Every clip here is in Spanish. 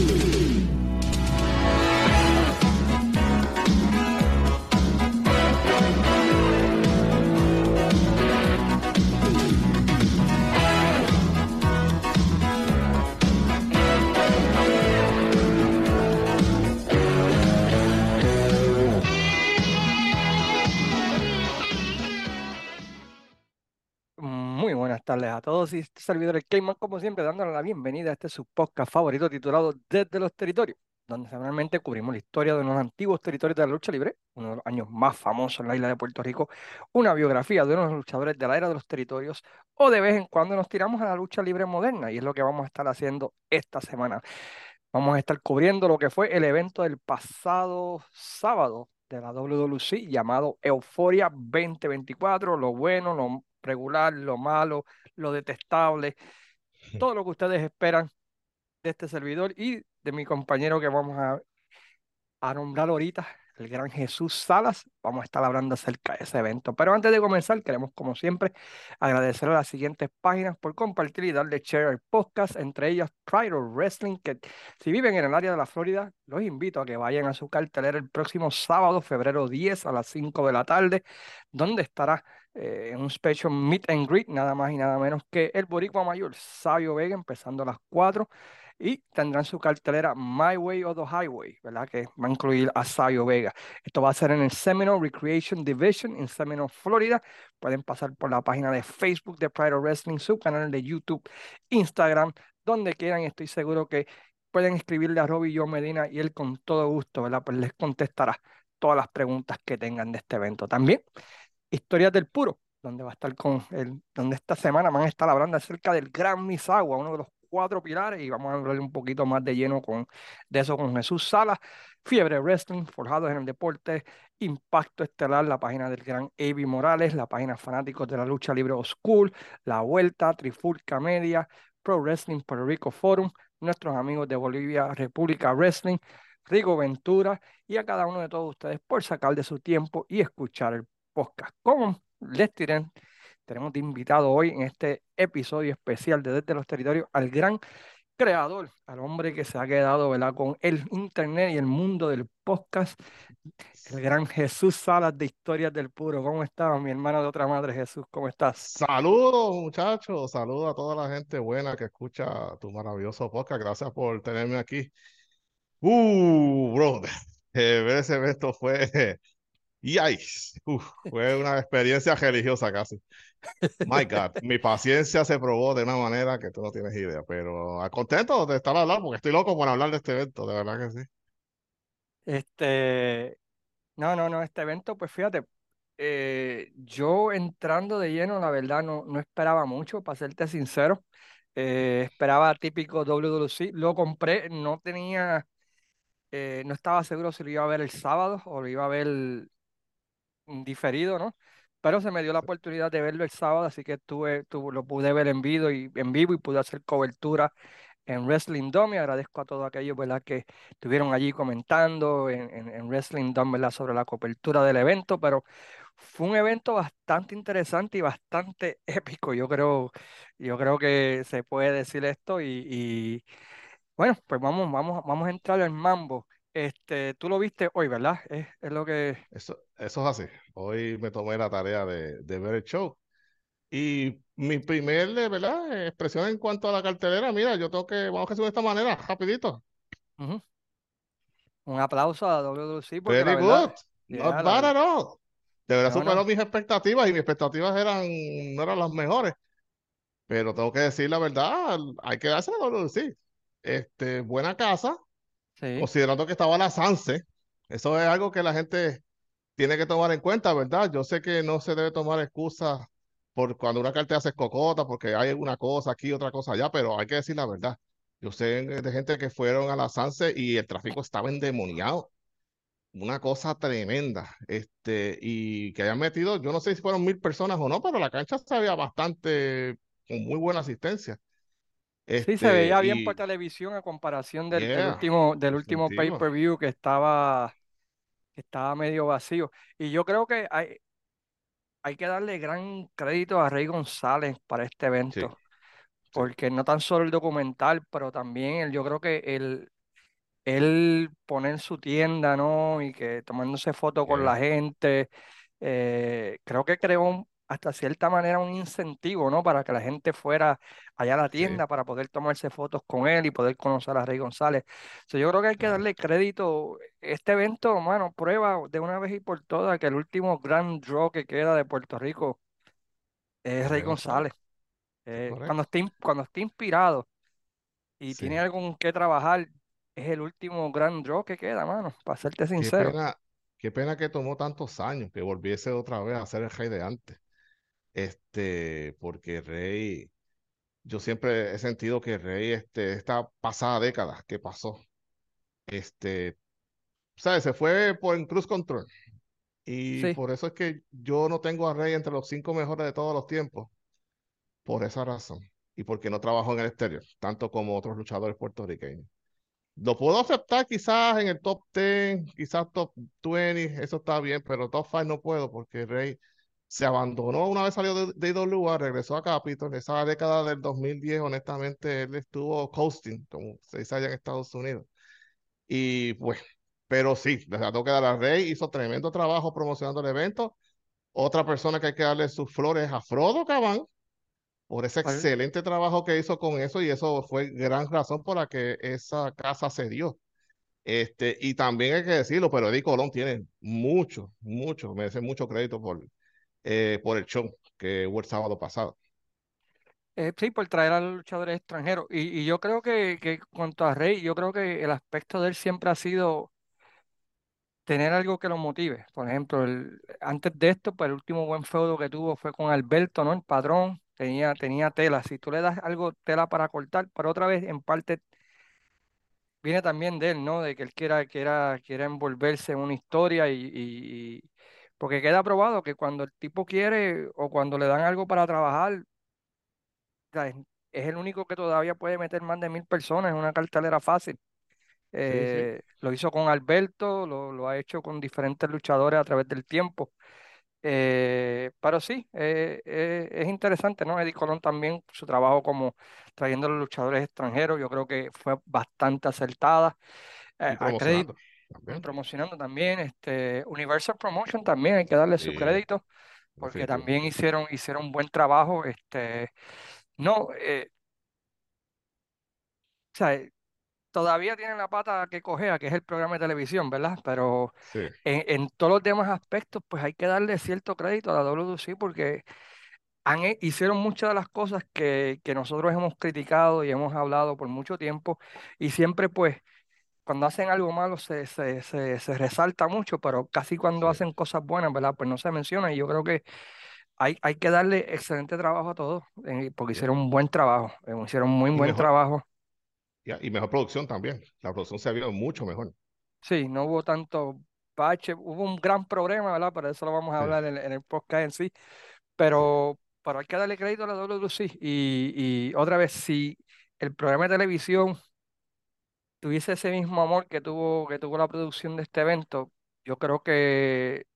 Muy buenas tardes a todos y este servidor el Cayman, como siempre, dándole la bienvenida a este su podcast favorito titulado Desde los Territorios, donde semanalmente cubrimos la historia de unos antiguos territorios de la lucha libre, uno de los años más famosos en la isla de Puerto Rico, una biografía de unos luchadores de la era de los territorios, o de vez en cuando nos tiramos a la lucha libre moderna, y es lo que vamos a estar haciendo esta semana. Vamos a estar cubriendo lo que fue el evento del pasado sábado de la WWC llamado Euforia 2024, lo bueno, lo regular, lo malo, lo detestable, todo lo que ustedes esperan de este servidor y de mi compañero que vamos a, a nombrar ahorita, el gran Jesús Salas. Vamos a estar hablando acerca de ese evento. Pero antes de comenzar, queremos, como siempre, agradecer a las siguientes páginas por compartir y darle share al podcast, entre ellas Pride Wrestling, que si viven en el área de la Florida, los invito a que vayan a su cartelera el próximo sábado, febrero 10 a las 5 de la tarde, donde estará eh, un special meet and greet, nada más y nada menos que el boricua mayor, Sabio Vega, empezando a las 4 y tendrán su cartelera My Way or the Highway, ¿verdad? Que va a incluir a Sabio Vega. Esto va a ser en el Seminole Recreation Division en Seminole, Florida. Pueden pasar por la página de Facebook de Pride of Wrestling, su canal de YouTube, Instagram, donde quieran. Estoy seguro que pueden escribirle a Robbie Yo Medina y él con todo gusto, ¿verdad? Pues les contestará todas las preguntas que tengan de este evento. También, Historias del Puro, donde va a estar con el, donde esta semana van a estar hablando acerca del Gran Misagua, uno de los cuatro pilares y vamos a hablar un poquito más de lleno con, de eso con Jesús Salas. Fiebre Wrestling, Forjados en el Deporte, Impacto Estelar, la página del gran Avi Morales, la página Fanáticos de la Lucha Libre School, La Vuelta, Trifulca Media, Pro Wrestling Puerto Rico Forum, nuestros amigos de Bolivia República Wrestling, Rigo Ventura y a cada uno de todos ustedes por sacar de su tiempo y escuchar el podcast. Les tiren tenemos de invitado hoy en este episodio especial de Desde los Territorios al gran creador, al hombre que se ha quedado ¿verdad? con el internet y el mundo del podcast, el gran Jesús Salas de Historias del Puro. ¿Cómo estás, mi hermano de otra madre, Jesús? ¿Cómo estás? Saludos, muchachos. Saludos a toda la gente buena que escucha tu maravilloso podcast. Gracias por tenerme aquí. Uh, bro, ver ese evento fue y fue una experiencia religiosa casi. My God, mi paciencia se probó de una manera que tú no tienes idea, pero contento de estar hablando porque estoy loco por hablar de este evento, de verdad que sí. Este, no, no, no, este evento, pues fíjate, eh, yo entrando de lleno, la verdad, no, no esperaba mucho, para serte sincero. Eh, esperaba típico WWC, lo compré, no tenía, eh, no estaba seguro si lo iba a ver el sábado o lo iba a ver diferido, ¿no? Pero se me dio la oportunidad de verlo el sábado, así que tuve, tuve, lo pude ver en vivo, y, en vivo y pude hacer cobertura en Wrestling Dome y agradezco a todos aquellos ¿verdad? que estuvieron allí comentando en, en, Wrestling Dome ¿verdad? sobre la cobertura del evento, pero fue un evento bastante interesante y bastante épico, yo creo, yo creo que se puede decir esto y, y bueno, pues vamos, vamos, vamos a entrar en mambo. Este, tú lo viste hoy, ¿verdad? Es, es lo que... Eso, eso es así. Hoy me tomé la tarea de, de ver el show. Y mi primer, ¿verdad? Expresión en cuanto a la cartelera, mira, yo tengo que, vamos a hacer de esta manera, rapidito. Un aplauso a WWC porque Very good. Not bad at all. De verdad superó mis expectativas y mis expectativas eran, no eran las mejores. Pero tengo que decir la verdad, hay que darse a WWC. Este, buena casa, Considerando que estaba la Sanse, eso es algo que la gente tiene que tomar en cuenta, ¿verdad? Yo sé que no se debe tomar excusas por cuando una cartera se cocota, porque hay una cosa aquí, otra cosa allá, pero hay que decir la verdad. Yo sé de gente que fueron a la Sanse y el tráfico estaba endemoniado. Una cosa tremenda. Este, y que hayan metido, yo no sé si fueron mil personas o no, pero la cancha se veía bastante con muy buena asistencia sí, se veía este, bien por televisión a comparación del, último, del último pay-per-view que estaba, que estaba medio vacío. Y yo creo que hay, hay que darle gran crédito a Rey González para este evento. Porque no tan solo el documental, pero también el, yo creo que el, él poner su tienda, ¿no? Y que tomándose fotos con la gente, eh, creo que creó hasta cierta manera un incentivo, ¿no? Para que la gente fuera allá a la tienda para poder tomarse fotos con él y poder conocer a Rey González. yo creo que hay que darle crédito. Este evento, hermano, prueba de una vez y por todas que el último gran draw que queda de Puerto Rico es Rey González. Eh, cuando, esté, cuando esté inspirado y tiene algo con que trabajar, es el último gran draw que queda, mano, para serte sincero. Qué pena, qué pena que tomó tantos años que volviese otra vez a ser el rey de antes. Este, porque Rey, yo siempre he sentido que Rey, este, esta pasada década que pasó, este, ¿sabes? Se fue por en Cruz Control. Y por eso es que yo no tengo a Rey entre los cinco mejores de todos los tiempos. Por esa razón. Y porque no trabajo en el exterior, tanto como otros luchadores puertorriqueños. Lo puedo aceptar quizás en el top 10, quizás top 20, eso está bien, pero top 5 no puedo porque Rey se abandonó una vez salió de, de IWA, regresó a Capitol. Esa década del 2010, honestamente, él estuvo coasting, como se dice allá en Estados Unidos. Y pues, pero sí, le tengo que dar a Rey, hizo tremendo trabajo promocionando el evento. Otra persona que hay que darle sus flores a Frodo Cabán, por ese excelente trabajo que hizo con eso y eso fue gran razón por la que esa casa se dio. Este, y también hay que decirlo, pero Eddie Colón tiene mucho, mucho, merece mucho crédito por, eh, por el show que hubo el sábado pasado. Eh, sí, por traer a los luchadores extranjeros. Y, yo creo que, que cuanto a Rey, yo creo que el aspecto de él siempre ha sido tener algo que lo motive. Por ejemplo, el, antes de esto, pues el último buen feudo que tuvo fue con Alberto, ¿no? El padrón, tenía, tenía tela. Si tú le das algo, tela para cortar, pero otra vez, en parte, viene también de él, ¿no? De que él quiera, quiera, quiera envolverse en una historia y, porque queda probado que cuando el tipo quiere o cuando le dan algo para trabajar, es, el único que todavía puede meter más de mil personas en una cartelera fácil. Eh, lo hizo con Alberto, lo, ha hecho con diferentes luchadores a través del tiempo. Eh, pero sí, eh, es interesante, ¿no? Eddie Colón también, su trabajo como trayendo a los luchadores extranjeros, yo creo que fue bastante acertada. Promocionando también. Este, Universal Promotion también hay que darle su crédito, porque también hicieron, hicieron un buen trabajo. Este, no, o sea, todavía tienen la pata que cogea, que es el programa de televisión, ¿verdad? Pero en, todos los demás aspectos, pues hay que darle cierto crédito a la WC porque han, hicieron muchas de las cosas que, que nosotros hemos criticado y hemos hablado por mucho tiempo y siempre pues cuando hacen algo malo se, se, se, resalta mucho, pero casi cuando hacen cosas buenas, ¿verdad? Pues no se menciona y yo creo que hay, hay que darle excelente trabajo a todos eh, porque hicieron un buen trabajo, eh, hicieron muy buen trabajo y mejor producción también. La producción se ha visto mucho mejor. Sí, no hubo tanto bache, hubo un gran problema, ¿verdad? Pero eso lo vamos a hablar en, el podcast en sí. Pero, pero hay que darle crédito a la WC. Y, y otra vez, si el programa de televisión tuviese ese mismo amor que tuvo, que tuvo la producción de este evento, yo creo que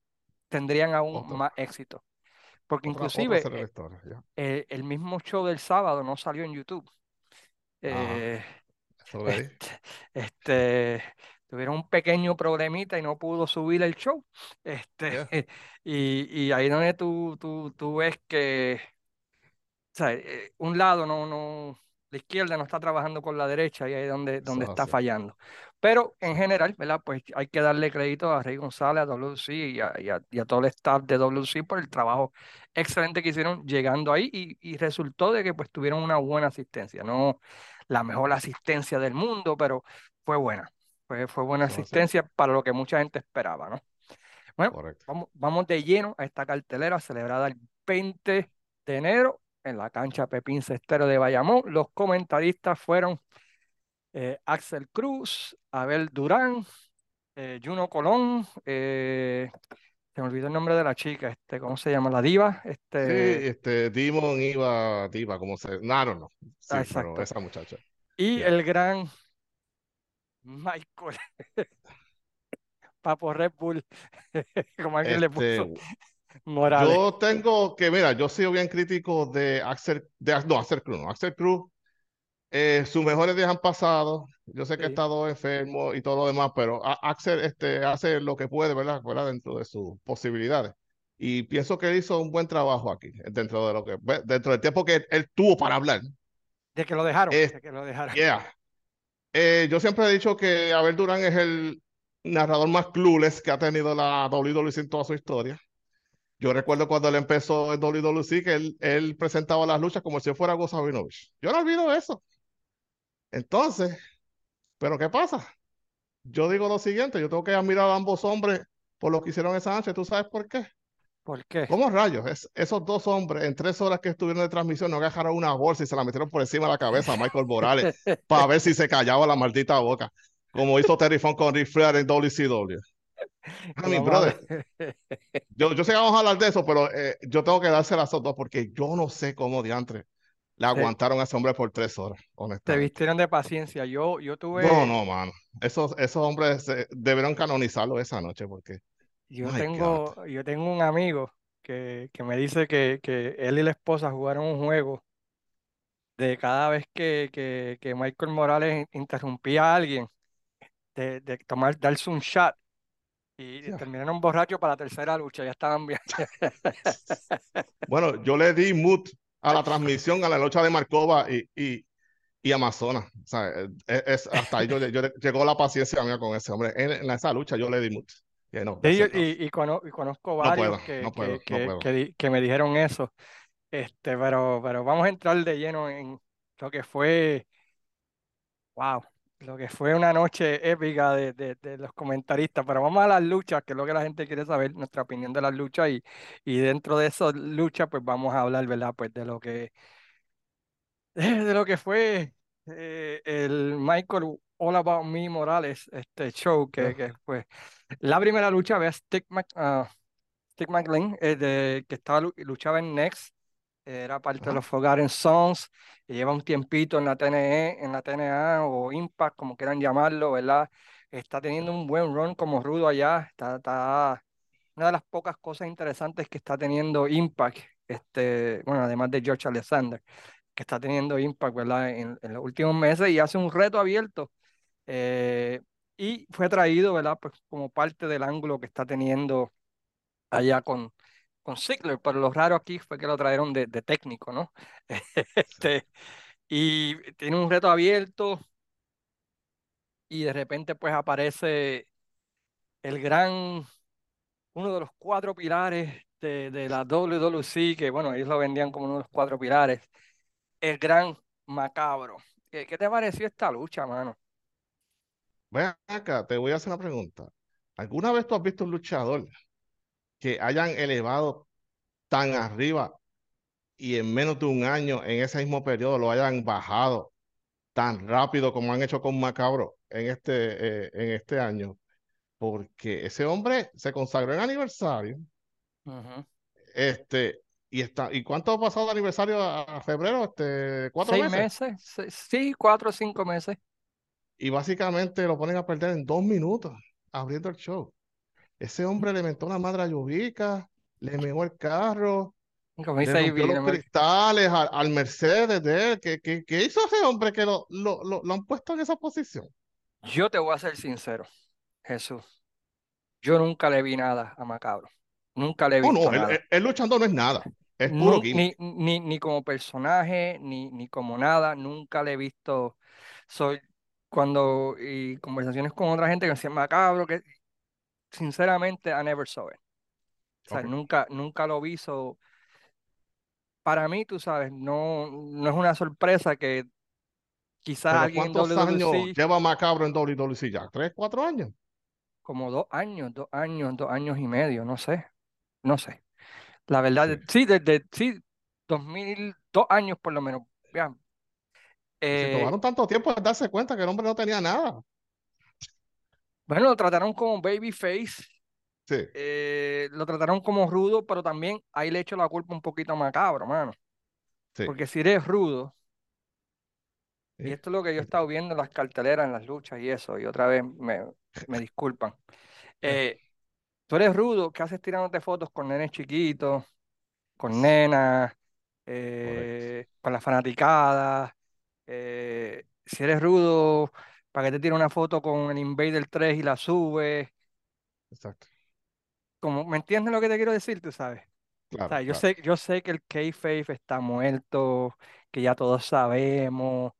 tendrían aún más éxito. Porque inclusive eh, el, mismo show del sábado no salió en YouTube. Eh, este, este, tuvieron un pequeño problemita y no pudo subir el show. Este, y, y, ahí donde tú, tú, tú ves que eh, un lado no, no, la izquierda no está trabajando con la derecha y ahí es donde, donde está fallando. Pero en general, ¿verdad? Pues hay que darle crédito a Rey González, a WC y a, y a, todo el staff de WC por el trabajo excelente que hicieron llegando ahí y, y resultó de que pues tuvieron una buena asistencia. No, la mejor asistencia del mundo, pero fue buena. Fue, fue buena asistencia para lo que mucha gente esperaba, ¿no? Bueno, vamos, vamos de lleno a esta cartelera celebrada el 20 de enero en la cancha Pepín Cestero de Bayamón. Los comentaristas fueron eh, Axel Cruz, Abel Durán, eh, Juno Colón, eh, se me olvidó el nombre de la chica, este, ¿cómo se llama? La diva. Este... Sí, este, Dimon iba, diva, ¿cómo se? No, no, no. Sí, Exacto. esa muchacha. Y el gran Michael Papo Red Bull, como alguien le puso. Morales. Yo tengo que, mira, yo soy bien crítico de Axel, de, no, Axel Cruz, no, Axel Cruz eh, sus mejores días han pasado. Yo sé que ha estado enfermo y todo lo demás, pero Axel este, hace lo que puede, ¿verdad? ¿verdad? Dentro de sus posibilidades. Y pienso que hizo un buen trabajo aquí, dentro de lo que, dentro del tiempo que él, tuvo para hablar. De que lo dejaron. de que lo dejaron. Eh, yo siempre he dicho que Abel Durán es el narrador más clueless que ha tenido la WWE en toda su historia. Yo recuerdo cuando él empezó en WWE que él, él presentaba las luchas como si fuera Gozavinovich. Yo no olvido eso. Entonces, ¿pero qué pasa? Yo digo lo siguiente, yo tengo que admirar a ambos hombres por lo que hicieron esa noche. ¿Tú sabes por qué? ¿Por qué? ¿Cómo rayos? esos dos hombres en tres horas que estuvieron de transmisión no agarraron una bolsa y se la metieron por encima de la cabeza a Michael Morales para ver si se callaba la maldita boca, como hizo Terry Funk con Rick Flair en WCW. Mean, brother, yo, yo sé que vamos a hablar de eso, pero eh, yo tengo que dársela a esos dos porque yo no sé cómo diantre le aguantaron a ese hombre por tres horas, honestamente. Te vistieron de paciencia. Yo, yo tuve. No, no, mano. Esos, esos hombres debieron canonizarlo esa noche porque. Yo, tengo, yo tengo un amigo que, que me dice que, que, él y la esposa jugaron un juego de cada vez que, que, que Michael Morales interrumpía a alguien, de, de tomar, darse un shot. Y terminaron borrachos para la tercera lucha, ya estaban bien. bueno, yo le di mood a la transmisión, a la lucha de Marcova y, y, y Amazonas. O sea, es, hasta ahí yo, llegó la paciencia mía con ese hombre. En, esa lucha yo le di mucho. y, conozco varios que, que, me dijeron eso. Este, pero, pero vamos a entrar de lleno en lo que fue, wow, lo que fue una noche épica de, de, los comentaristas, pero vamos a las luchas, que es lo que la gente quiere saber, nuestra opinión de las luchas, y, y dentro de esas luchas, pues vamos a hablar, ¿verdad? Pues de lo que, de lo que fue eh, el Michael All About Me Morales, este show, que, que fue la primera lucha, ve a Stick, uh, McLean, eh, de, que estaba luchaba en Next, era parte de los Forgotten Sons, y lleva un tiempito en la TNE, en la TNA o Impact, como quieran llamarlo, ¿verdad? Está teniendo un buen run como rudo allá, está, está una de las pocas cosas interesantes que está teniendo Impact, este, bueno, además de George Alexander, que está teniendo Impact, ¿verdad? En, en los últimos meses y hace un reto abierto. Eh, y fue traído, ¿verdad? Pues como parte del ángulo que está teniendo allá con, con Ziggler, pero lo raro aquí fue que lo trajeron de, de técnico, ¿no? este, y tiene un reto abierto y de repente pues aparece el gran, uno de los cuatro pilares de, de la WWC, que bueno, ellos lo vendían como uno de los cuatro pilares, el gran macabro. ¿Qué, qué te pareció esta lucha, mano? Ven acá, te voy a hacer una pregunta. ¿Alguna vez tú has visto un luchador que hayan elevado tan arriba y en menos de un año, en ese mismo periodo, lo hayan bajado tan rápido como han hecho con Macabro en este, eh, en este año, porque ese hombre se consagró en aniversario. Este, y está, ¿y cuánto ha pasado de aniversario a, febrero? Este, ¿Cuatro Seis meses? Sí, cuatro o cinco meses. Y básicamente lo ponen a perder en dos minutos abriendo el show. Ese hombre le mentó la madre a Yubica, le mejó el carro, le rompió los cristales al, Mercedes de él. ¿Qué, qué, hizo ese hombre que lo, lo, lo, han puesto en esa posición? Yo te voy a ser sincero, Jesús. Yo nunca le vi nada a Macabro. Nunca le vi. no, no, Él, luchando no es nada. Es puro ni, ni, ni, como personaje, ni, ni como nada. Nunca le he visto. Soy cuando y conversaciones con otra gente que decían macabro, que sinceramente, I never saw it. O sea, nunca, nunca lo vi. para mí, tú sabes, no, no es una sorpresa que quizás alguien ¿Cuántos años lleva Macabro en WWC ya? ¿Tres, cuatro años? Como dos años, dos años, dos años y medio, no sé. No sé. La verdad, sí, desde, sí, dos mil, dos años por lo menos. Se eh, tomaron tanto tiempo de darse cuenta que el hombre no tenía nada. Bueno, lo trataron como babyface. Sí. Eh, lo trataron como rudo, pero también ahí le echo la culpa un poquito macabro, mano. Sí. Porque si eres rudo, y esto es lo que yo he estado viendo en las carteleras, en las luchas y eso, y otra vez me, me disculpan. Eh, tú eres rudo, ¿qué haces tirándote fotos con nenes chiquitos, con nenas, eh, con las fanaticadas? si eres rudo, ¿para qué te tira una foto con el Invader 3 y la subes? Exacto. Como, ¿me entiendes lo que te quiero decir? Tú sabes. Claro, yo, sé, yo sé que el K-Faith está muerto, que ya todos sabemos,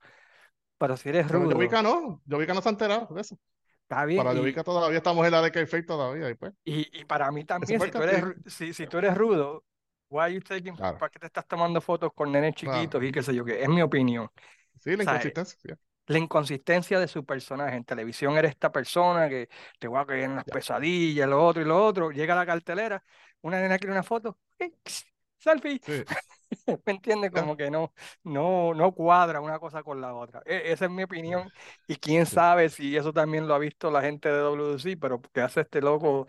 pero si eres pero rudo. Jovica no, Jovica no se ha enterado de eso. Está bien. Para Jovica todavía estamos en la de K-Faith todavía. Y, pues, y, y, para mí también, si tú, eres, si, si tú eres rudo, why you taking, ¿para qué te estás tomando fotos con nenes chiquitos y qué sé yo qué? Es mi opinión. Sí, la inconsistencia. La inconsistencia de su personaje. En televisión eres esta persona que te va a caer en las pesadillas, lo otro y lo otro. Llega a la cartelera, una nena quiere una foto, selfie. ¿Me entiendes? Como que no, no, no cuadra una cosa con la otra. E, esa es mi opinión. Y quién sabe si eso también lo ha visto la gente de WC, pero que hace este loco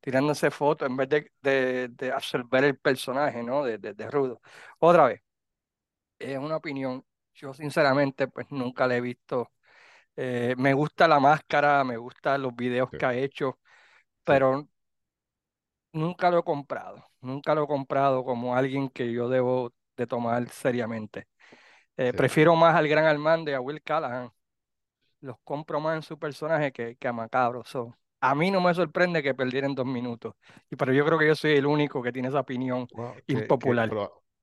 tirándose fotos en vez de, de, de, absorber el personaje, ¿no? De, de, Rudo. Otra vez, es una opinión. Yo sinceramente, pues nunca le he visto. Eh, me gusta la máscara, me gustan los videos que ha hecho, pero nunca lo he comprado. Nunca lo he comprado como alguien que yo debo de tomar seriamente. Eh, prefiero más al Gran Armando y a Will Callahan. Los compro más en su personaje que, que a Macabro. a mí no me sorprende que perdieran dos minutos. Y, pero yo creo que yo soy el único que tiene esa opinión impopular.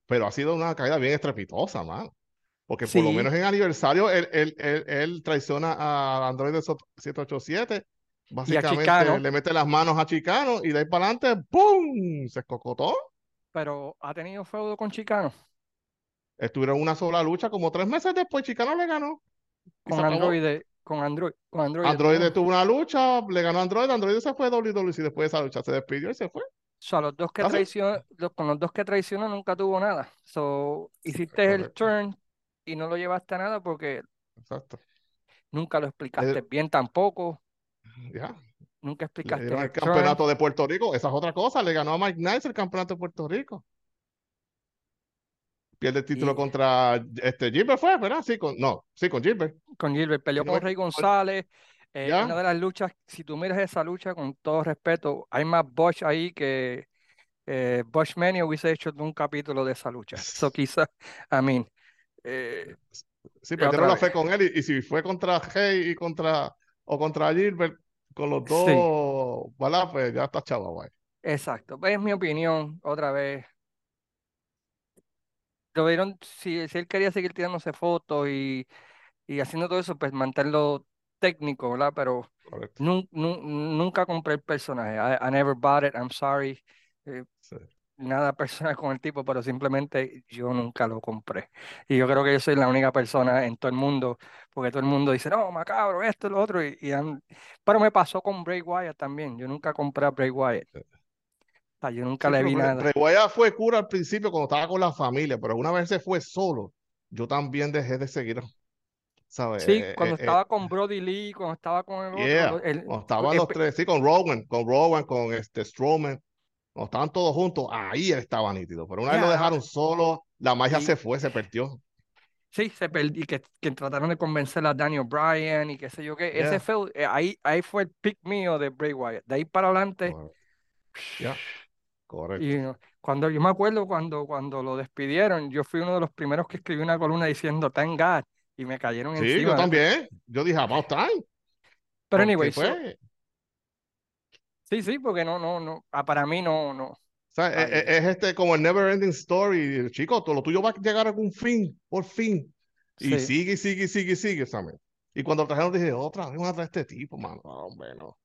pero, ha sido una caída bien estrepitosa, man. Porque por lo menos en aniversario él, él, él, traiciona a Android 787 Básicamente le mete las manos a Chicano y de ahí para adelante, ¡pum! Se escocotó. Pero ha tenido feudo con Chicano. Estuvieron una sola lucha, como tres meses después, Chicano le ganó. Con Android, con Android, con Android. Android tuvo una lucha, le ganó Android, Android se fue WWE y después de esa lucha se despidió y se fue. O sea, los dos que traicionó, con los dos que traicionó nunca tuvo nada. So, hiciste el turn y no lo llevaste a nada porque Exacto. nunca lo explicaste bien tampoco. Nunca explicaste. el campeonato de Puerto Rico. Esa es otra cosa. Le ganó a Mike Nice el campeonato de Puerto Rico. Pierde el título contra este Gilbert fue, ¿verdad? Sí, con, no, sí, con Gilbert. Con Gilbert, peleó con Rey González. Eh, una de las luchas, si tú miras esa lucha, con todo respeto, hay más Bosch ahí que eh, Bosch Mania hubiese hecho un capítulo de esa lucha. Eso quizás, I mean. Eh, sí, perdieron la fe con él y, y, si fue contra Hey y contra o contra Gilbert, con los dos, Pues ya está chavo, güey. Exacto, es mi opinión, otra vez. Lo vieron, si, si él quería seguir tirándose fotos y, y haciendo todo eso, pues mantenerlo técnico, ¿verdad? Pero nunca compré el personaje. I, never bought it, I'm sorry. Eh, nada personal con el tipo, pero simplemente yo nunca lo compré. Y yo creo que yo soy la única persona en todo el mundo, porque todo el mundo dice, no, macabro, esto, lo otro. Y, Pero me pasó con Bray Wyatt también. Yo nunca compré a Bray Wyatt. yo nunca le vi nada. Bray Wyatt fue cura al principio cuando estaba con la familia, pero una vez se fue solo, yo también dejé de seguir. ¿sabes? Sí, eh, cuando eh, estaba eh, con Brody Lee, cuando estaba con el otro. estaban los tres, sí, con Rowan, con Rowan, con este Strowman cuando estaban todos juntos, ahí él estaba nítido. Pero una vez lo dejaron solo, la magia se fue, se perdió. Sí, se perdió, y que, que, trataron de convencer a Daniel Bryan y qué sé yo qué. Ese fue, eh, ahí, ahí fue el pick mío de Bray Wyatt. De ahí para adelante. Correcto. Y cuando yo me acuerdo cuando, cuando lo despidieron, yo fui uno de los primeros que escribí una columna diciendo Thank God y me cayeron sí, encima. Sí, yo también. Yo dije About Time. Pero anyway, fue... Sí, sí, porque no, no, no, ah, para mí no, no. O sea, e, e, es, este como el never ending story, chico, todo lo tuyo va a llegar a algún fin, por fin. Y sigue, sigue, sigue, sigue, ¿sabes? Y cuando trajeron dije, otra vez a este tipo, mano. hombre, no.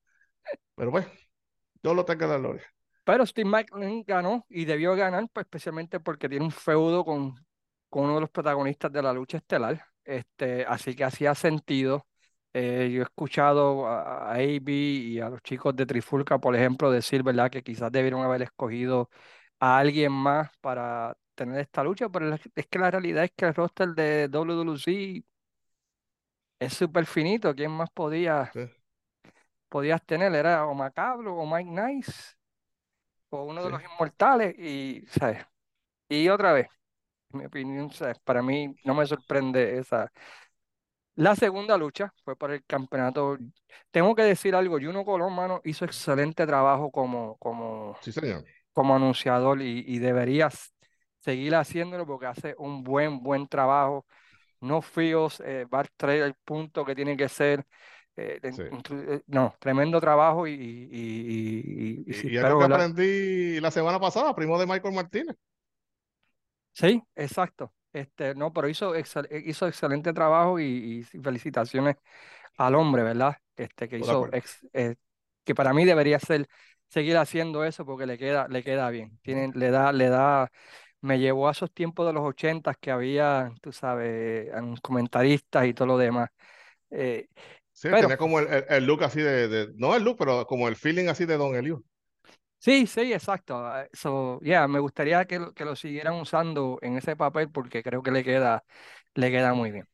Pero bueno, yo lo tengo la gloria. Pero Steve McLean ganó y debió ganar, pues especialmente porque tiene un feudo con, con uno de los protagonistas de la lucha estelar. Este, así que hacía sentido eh, yo he escuchado a, AB y a los chicos de Trifulca, por ejemplo, decir, ¿verdad?, que quizás debieron haber escogido a alguien más para tener esta lucha, pero es que la realidad es que el roster de WWC es súper finito. ¿Quién más podía, podías tener? Era o Macabro o Mike Nice o uno de los inmortales y, ¿sabes? Y otra vez, mi opinión, para mí no me sorprende esa, la segunda lucha fue por el campeonato. Tengo que decir algo, Juno Colón, mano, hizo excelente trabajo como, como, como anunciador y, y deberías seguir haciéndolo porque hace un buen, buen trabajo. no eh, va a traer el punto que tiene que ser. Eh, eh, no, tremendo trabajo y, y, y, y, lo que aprendí la semana pasada, primo de Michael Martínez. Sí, exacto. Este, no, pero hizo, hizo excelente trabajo y, felicitaciones al hombre, ¿verdad? Este, que hizo, que para mí debería ser seguir haciendo eso porque le queda, le queda bien. Tiene, le da, le da, me llevó a esos tiempos de los ochentas que había, tú sabes, comentaristas y todo lo demás. Eh, sí, tenía como el, el, look así de, no el look, pero como el feeling así de Don Elio. Sí, sí, exacto. Ah, so, yeah, me gustaría que, que lo siguieran usando en ese papel porque creo que le queda, le queda muy bien.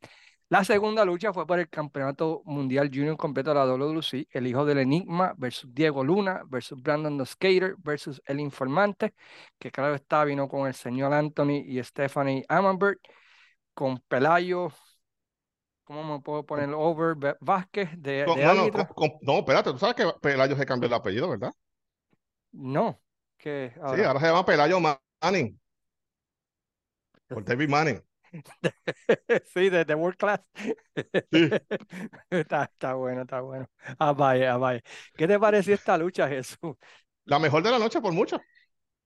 La segunda lucha fue por el Campeonato Mundial Junior completo de la WC, el hijo del Enigma versus Diego Luna versus Brandon the Skater versus el Informante, que claro está, vino con el señor Anthony y Stephanie Amambert, con Pelayo, ¿cómo me puedo poner? Over Vázquez de, no, no, no, espérate, tú sabes que Pelayo se cambió el apellido, ¿verdad? No, que Sí, ahora se llama Pelayo Manning. Por David Manning. sí, de, World Class. Sí. está, está, bueno, está bueno. Ah, vaya, ah, vaya. ¿Qué te pareció esta lucha, Jesús? La mejor de la noche por mucho.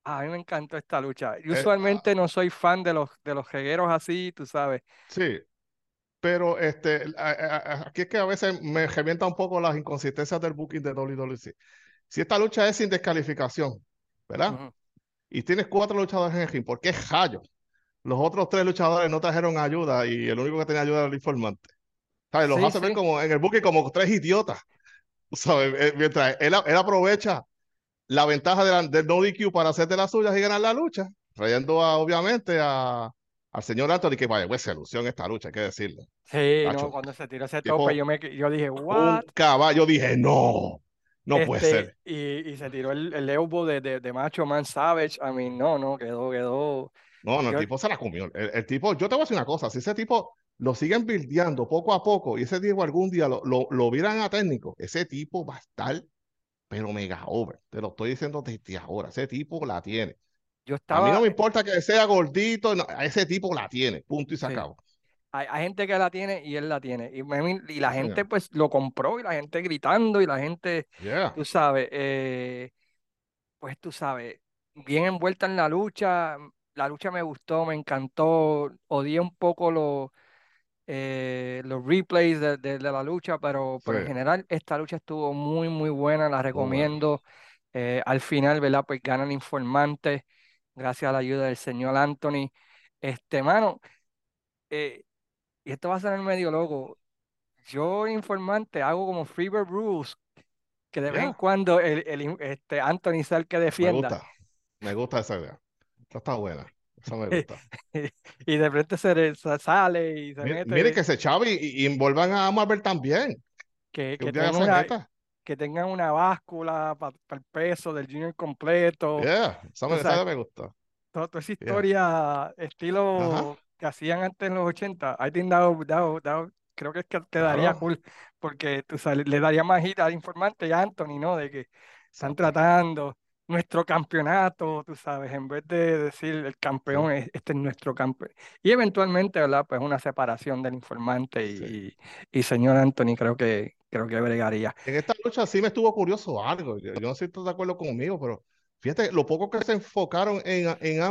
A mí me encantó esta lucha. Yo eh, usualmente ah. no soy fan de los, de los jegueros así, tú sabes. Sí, pero este, aquí es que a veces me revienta un poco las inconsistencias del booking de WWE. Si esta lucha es sin descalificación, ¿verdad? Y tienes cuatro luchadores en el ring, ¿por qué Jayo? los otros tres luchadores no trajeron ayuda y el único que tenía ayuda era el informante. ¿Sabes? Los hace ver como en el buque como tres idiotas. ¿Sabes? Eh, mientras él, aprovecha la ventaja de del no DQ para hacer de las suyas y ganar la lucha, trayendo obviamente a, al señor Anthony, que vaya, pues se esta lucha, hay que decirlo. Sí, no, cuando se tiró ese tope, yo, me, yo dije, ¿what? Un caballo, dije, no, no puede este, ser. Y, y, se tiró el, el elbow de, de, de, Macho Man Savage, a mí, no, no, quedó, quedó no, no, el tipo se la comió. El, tipo, yo te voy a decir una cosa, si ese tipo lo siguen bildeando poco a poco y ese tipo algún día lo, lo, lo vieran a técnico, ese tipo va a estar, pero mega over. Te lo estoy diciendo desde ahora, ese tipo la tiene. Yo estaba... A mí no me importa que sea gordito, ese tipo la tiene, punto y se acabó. Hay, hay, gente que la tiene y él la tiene. Y, y la gente pues lo compró y la gente gritando y la gente, tú sabes, eh, pues tú sabes, bien envuelta en la lucha la lucha me gustó, me encantó, odié un poco los, eh, los replays de, la lucha, pero, en general esta lucha estuvo muy, muy buena, la recomiendo. Eh, al final, ¿verdad? Pues gana el informante, gracias a la ayuda del señor Anthony. Este, mano, eh, y esto va a ser medio loco. Yo, informante, hago como Fever Bruce, que de vez en cuando el, el, este, Anthony sea el que defienda. Me gusta, me gusta esa idea está buena. Eso me gusta. y de repente se, sale y se mete. Mire que se chave y, envuelvan a Marvel también. Que, que, tengan una, que, tengan una, báscula para el peso del Junior completo. Yeah, esa, me gusta. Toda, esa historia, estilo que hacían antes en los 80, I think creo que es que te daría cool, porque tú le daría más hit al informante y a Anthony, ¿no? De que están tratando nuestro campeonato, tú sabes, en vez de decir el campeón, este es nuestro campeón. Y eventualmente, ¿verdad? Pues una separación del informante y, y, señor Anthony creo que, creo que bregaría. En esta lucha sí me estuvo curioso algo, yo, no sé si estás de acuerdo conmigo, pero fíjate, lo poco que se enfocaron en, en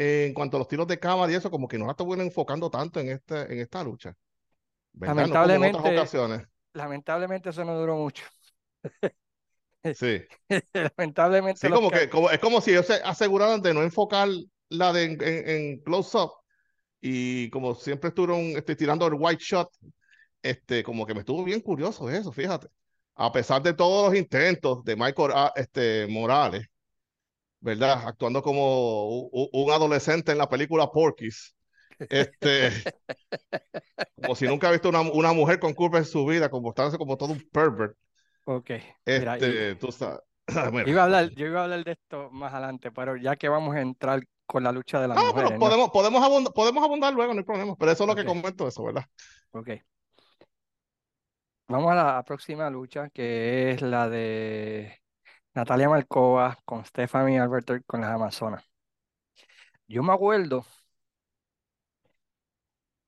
En cuanto a los tiros de cámara y eso, como que no la estuvieron enfocando tanto en, este, en esta lucha. Lamentablemente, ocasiones. lamentablemente eso no duró mucho. Sí. Lamentablemente. Sí, como que, es como si ellos se aseguraran de no enfocar la de en, close-up y como siempre estuvieron este, tirando el white shot, este, como que me estuvo bien curioso eso, fíjate. A pesar de todos los intentos de Michael ah, este, Morales, ¿verdad? Actuando como un, adolescente en la película Porky's. Este, como si nunca ha visto una, una mujer con curvas en su vida, comportándose como todo un pervert. Ok. Este, tú sabes. Iba a hablar, yo iba a hablar de esto más adelante, pero ya que vamos a entrar con la lucha de las ah, mujeres. podemos, podemos, abundar, podemos abundar luego, no hay problema. Pero eso es lo que comento, eso, ¿verdad? Ok. Vamos a la próxima lucha, que es la de Natalia Marcova con Stephanie Alberto con las Amazonas. Yo me acuerdo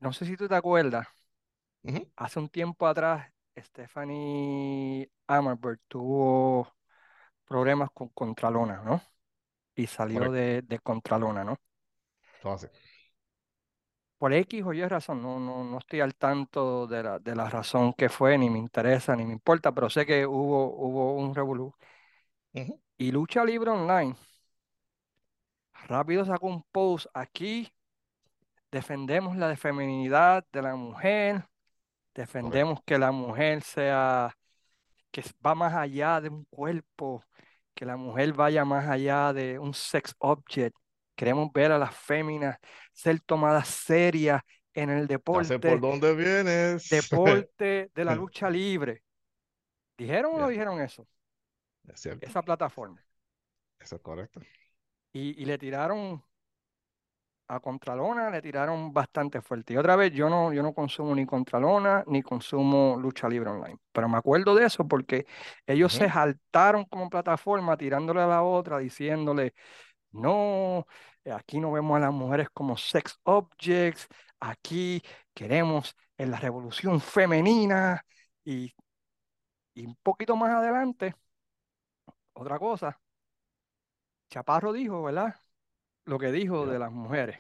no sé si tú te acuerdas, hace un tiempo atrás, Stephanie Amarberg tuvo problemas con Contralona, ¿no? Y salió Correcto. de, de Contralona, ¿no? Así. Por X o Y razón, no, no, no estoy al tanto de la, de la razón que fue, ni me interesa, ni me importa, pero sé que hubo, hubo un revolú. Y Lucha Libre Online, rápido sacó un post aquí, defendemos la feminidad de la mujer, Correcto. defendemos que la mujer sea, que va más allá de un cuerpo, que la mujer vaya más allá de un sex object. Queremos ver a las féminas ser tomadas serias en el sé por deporte, dónde vienes. deporte de la lucha libre. ¿Dijeron o no dijeron eso? Es. Esa plataforma. Eso es correcto. Y, y le tiraron a Contralona, le tiraron bastante fuerte. Y otra vez, yo no, yo no consumo ni Contralona ni consumo lucha libre online. Pero me acuerdo de eso porque ellos se saltaron como plataforma tirándole a la otra, diciéndole, no, aquí no vemos a las mujeres como sex objects, aquí queremos en la revolución femenina. Y, y un poquito más adelante, otra cosa, Chaparro dijo, ¿verdad? Lo que dijo de las mujeres.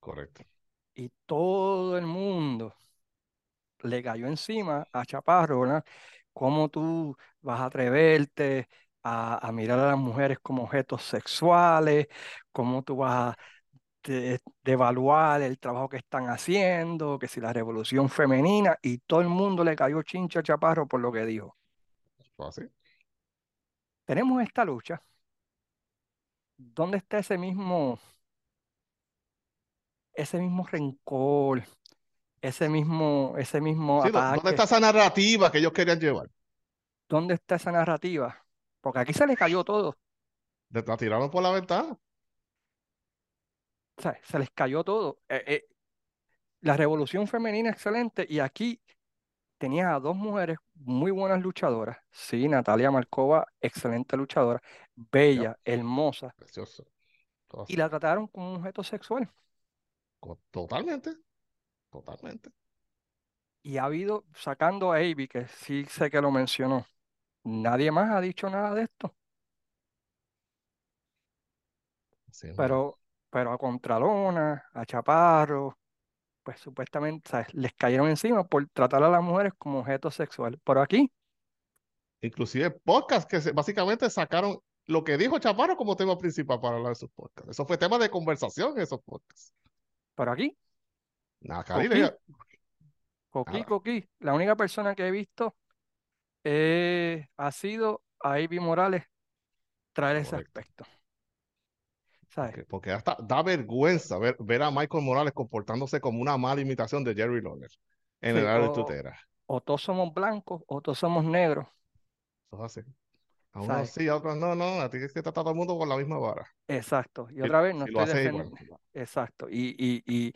correcto. Y todo el mundo le cayó encima a Chaparro, ¿verdad? ¿Cómo tú vas a atreverte a, a mirar a las mujeres como objetos sexuales? ¿Cómo tú vas a de- devaluar el trabajo que están haciendo? Que si la revolución femenina y todo el mundo le cayó chincha a Chaparro por lo que dijo. Así. Tenemos esta lucha. ¿Dónde está ese mismo, ese mismo rencor, ese mismo, ese mismo Sí, ¿dó- ¿dónde ataque? está esa narrativa que ellos querían llevar? ¿Dónde está esa narrativa? Porque aquí se le cayó todo. De- La tiraron por la ventana. O sea, se les cayó todo. Eh, eh, la revolución femenina excelente y aquí tenías a dos mujeres muy buenas luchadoras. Sí, Natalia Markova, excelente luchadora, Ya, bella, hermosa, precioso. Todo y la trataron como un objeto sexual. Totalmente. Totalmente. Y ha habido, sacando a Avi, que sí sé que lo mencionó, nadie más ha dicho nada de esto, pero, pero a Contralona, a Chaparro, pues supuestamente, ¿sabes? les cayeron encima por tratar a las mujeres como objetos sexuales. Pero aquí, Inclusive podcasts que básicamente sacaron lo que dijo Chaparro como tema principal para hablar de sus podcasts. Eso fue tema de conversación en esos podcasts. pero aquí, Nada, Coquí, nada. Coquí, la única persona que he visto eh, ha sido a Ivy Morales traer ese Correcto. aspecto, ¿sabes? Porque, hasta da vergüenza ver, ver a Michael Morales comportándose como una mala imitación de Jerry Lawler en el área de tutera. o todos somos blancos o todos somos negros, Eso es así. A unos sí, a otros no, no. A ti es que trata todo el mundo con la misma vara. Exacto. Y otra vez no estoy haces igual. defendiendo. Exacto. Y, y, y,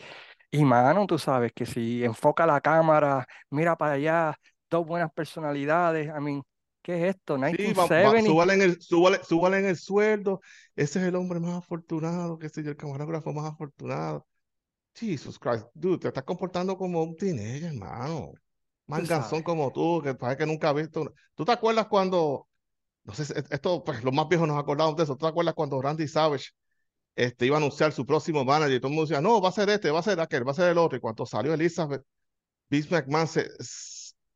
y mano, tú sabes que si enfoca la cámara, mira para allá, dos buenas personalidades. I mean, ¿qué es esto? Sí, va, va, 1970. súbale en el, súbale, súbale en el sueldo. Ese es el hombre más afortunado, qué sé yo, el camarógrafo más afortunado. Jesus Christ, dude, te estás comportando como un teenager, hermano. Manganzón como tú, que parece que nunca has visto. ¿Tú te acuerdas cuando, no sé, esto, pues los más viejos nos acordamos de eso, ¿tú te acuerdas cuando Randy Savage este, iba a anunciar su próximo manager y todo el mundo decía, no, va a ser este, va a ser aquel, va a ser el otro? Y cuando salió Elizabeth, Vince McMahon se,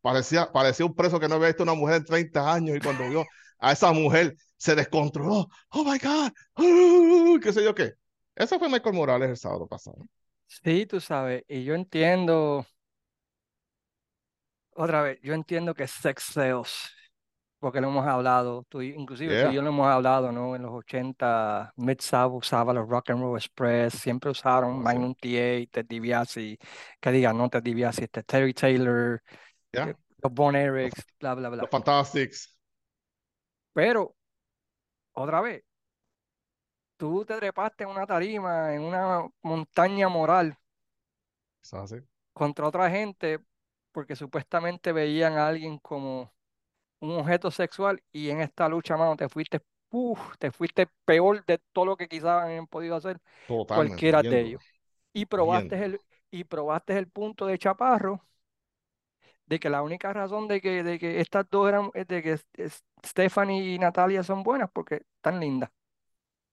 parecía, parecía un preso que no había visto una mujer en 30 años y cuando vio a esa mujer se descontroló. Oh my God, ¡Ah! qué sé yo qué. Eso fue Michael Morales el sábado pasado. Sí, tú sabes. Y yo entiendo, otra vez, yo entiendo que sex sales, porque lo hemos hablado, tú, inclusive tú y Yeah, yo lo hemos hablado, ¿no? En los 80, Mid-South usaba los Rock and Roll Express, siempre usaron. Magnum TA, Ted DiBiase, que digan, no Ted DiBiase, este Terry Taylor, eh, Yeah, los Von los, Erichs, bla, bla, los bla. Fantastics. Pero, otra vez, tú te trepaste en una tarima, en una montaña moral contra otra gente porque supuestamente veían a alguien como un objeto sexual y en esta lucha, mano, te fuiste, uf, te fuiste peor de todo lo que quizás han podido hacer Totalmente, cualquiera de ellos. Y probaste el, y probaste el punto de Chaparro de que la única razón de que, de que estas dos eran, de que Stephanie y Natalia son buenas porque están lindas.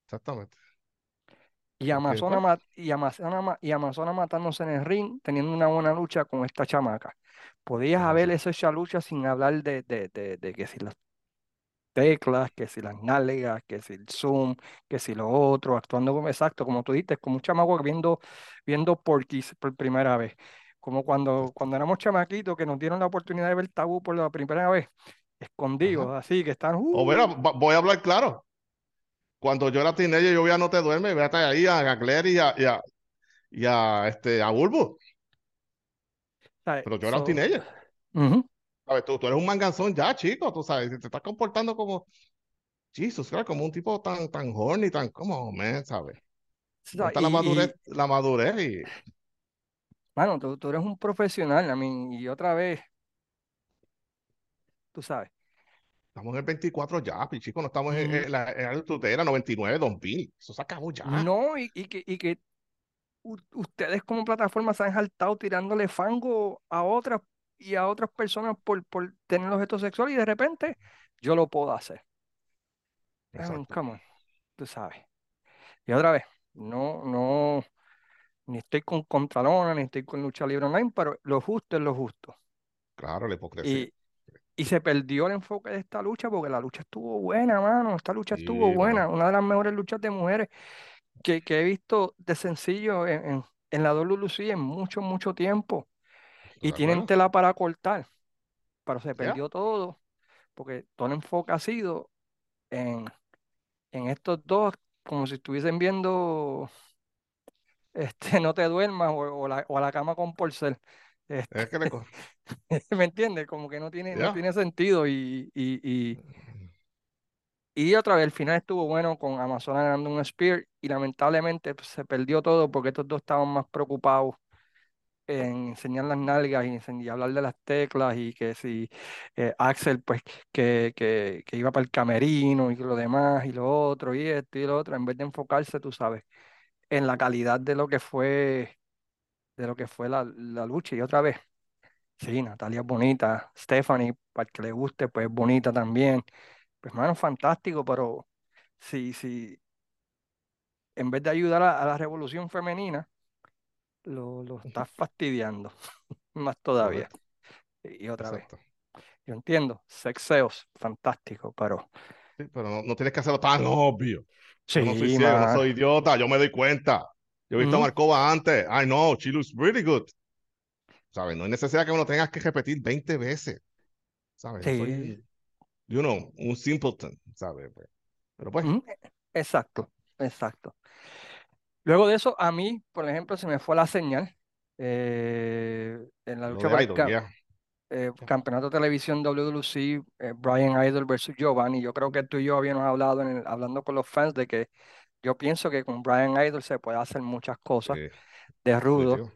Exactamente. Y Amazona, y, Amazona, y Amazona matándose en el ring, teniendo una buena lucha con esta chamaca. Podías haber hecho esa lucha sin hablar de, de, de, de que si las teclas, que si las nalgas, que si el zoom, que si lo otro, actuando como exacto, como tú dices, como un chamaco viendo, viendo Porky's por primera vez. Como cuando, cuando éramos chamaquitos que nos dieron la oportunidad de ver Tabú por la primera vez, escondidos, así que están. O mira, uh. voy a hablar claro. Cuando yo era teenager, yo veía No Te Duermes, véate ahí a Claire y a, y a, y a, este, a Bulbo. Pero yo era un teenager. ¿Sabes? Tú, tú, eres un manganzón ya, chico, tú sabes, te estás comportando como, Jesus, como un tipo tan, tan horny, tan como, man, ¿sabes? Está la madurez, la madurez y... Bueno, tú, tú eres un profesional, a mí, y otra vez, tú sabes. Estamos en el 24 ya, chico, no estamos en, la, en la 99, 2000, eso se acabó ya. No, y, y que, y que ustedes como plataforma se han saltado tirándole fango a otras y a otras personas por, por tener objeto sexual y de repente yo lo puedo hacer. tú sabes. Y otra vez, no, no, ni estoy con Contralona, ni estoy con lucha libre online, pero lo justo es lo justo. Claro, la hipocresía. Y, y se perdió el enfoque de esta lucha porque la lucha estuvo buena, mano. Esta lucha estuvo buena. Una de las mejores luchas de mujeres que, que he visto de sencillo en, en, en la WLC en mucho, mucho tiempo y tienen tela para cortar, pero se perdió todo porque todo el enfoque ha sido en, en estos dos, como si estuviesen viendo este, No te duermas o, la, o a la cama con porcel. Este, ¿Me entiendes? Como que no tiene, no tiene sentido y, y, y, y, otra vez, el final estuvo bueno con Amazon ganando un Spear y lamentablemente pues, se perdió todo porque estos dos estaban más preocupados en enseñar las nalgas y, hablar de las teclas y que si eh, Axel pues que, que, que, iba para el camerino y lo demás y lo otro y esto y lo otro, en vez de enfocarse, tú sabes, en la calidad de lo que fue de lo que fue la, la lucha y otra vez, sí, Natalia es bonita, Stephanie, para el que le guste, pues es bonita también, pues mano, fantástico, pero sí, sí, en vez de ayudar a la revolución femenina, lo, lo estás fastidiando más todavía. Y otra vez. Yo entiendo, sexeos, fantástico, pero. Sí, pero no, tienes que hacerlo tan obvio. Yo no soy ciego, no soy idiota, yo me doy cuenta. Yo he visto a Marcova antes. I know, she looks really good. ¿Sabes? No hay necesidad que uno tengas que repetir 20 veces. ¿Sabes? Sí. Soy, you know, un simpleton, ¿sabes? Pero pues. Exacto, exacto. Luego de eso, a mí, por ejemplo, se me fue la señal eh, en la lucha para el eh, campeonato de televisión WWC, eh, Brian Idol versus Giovanni. Yo creo que tú y yo habíamos hablado, en hablando con los fans, de que yo pienso que con Brian Idol se puede hacer muchas cosas de rudo.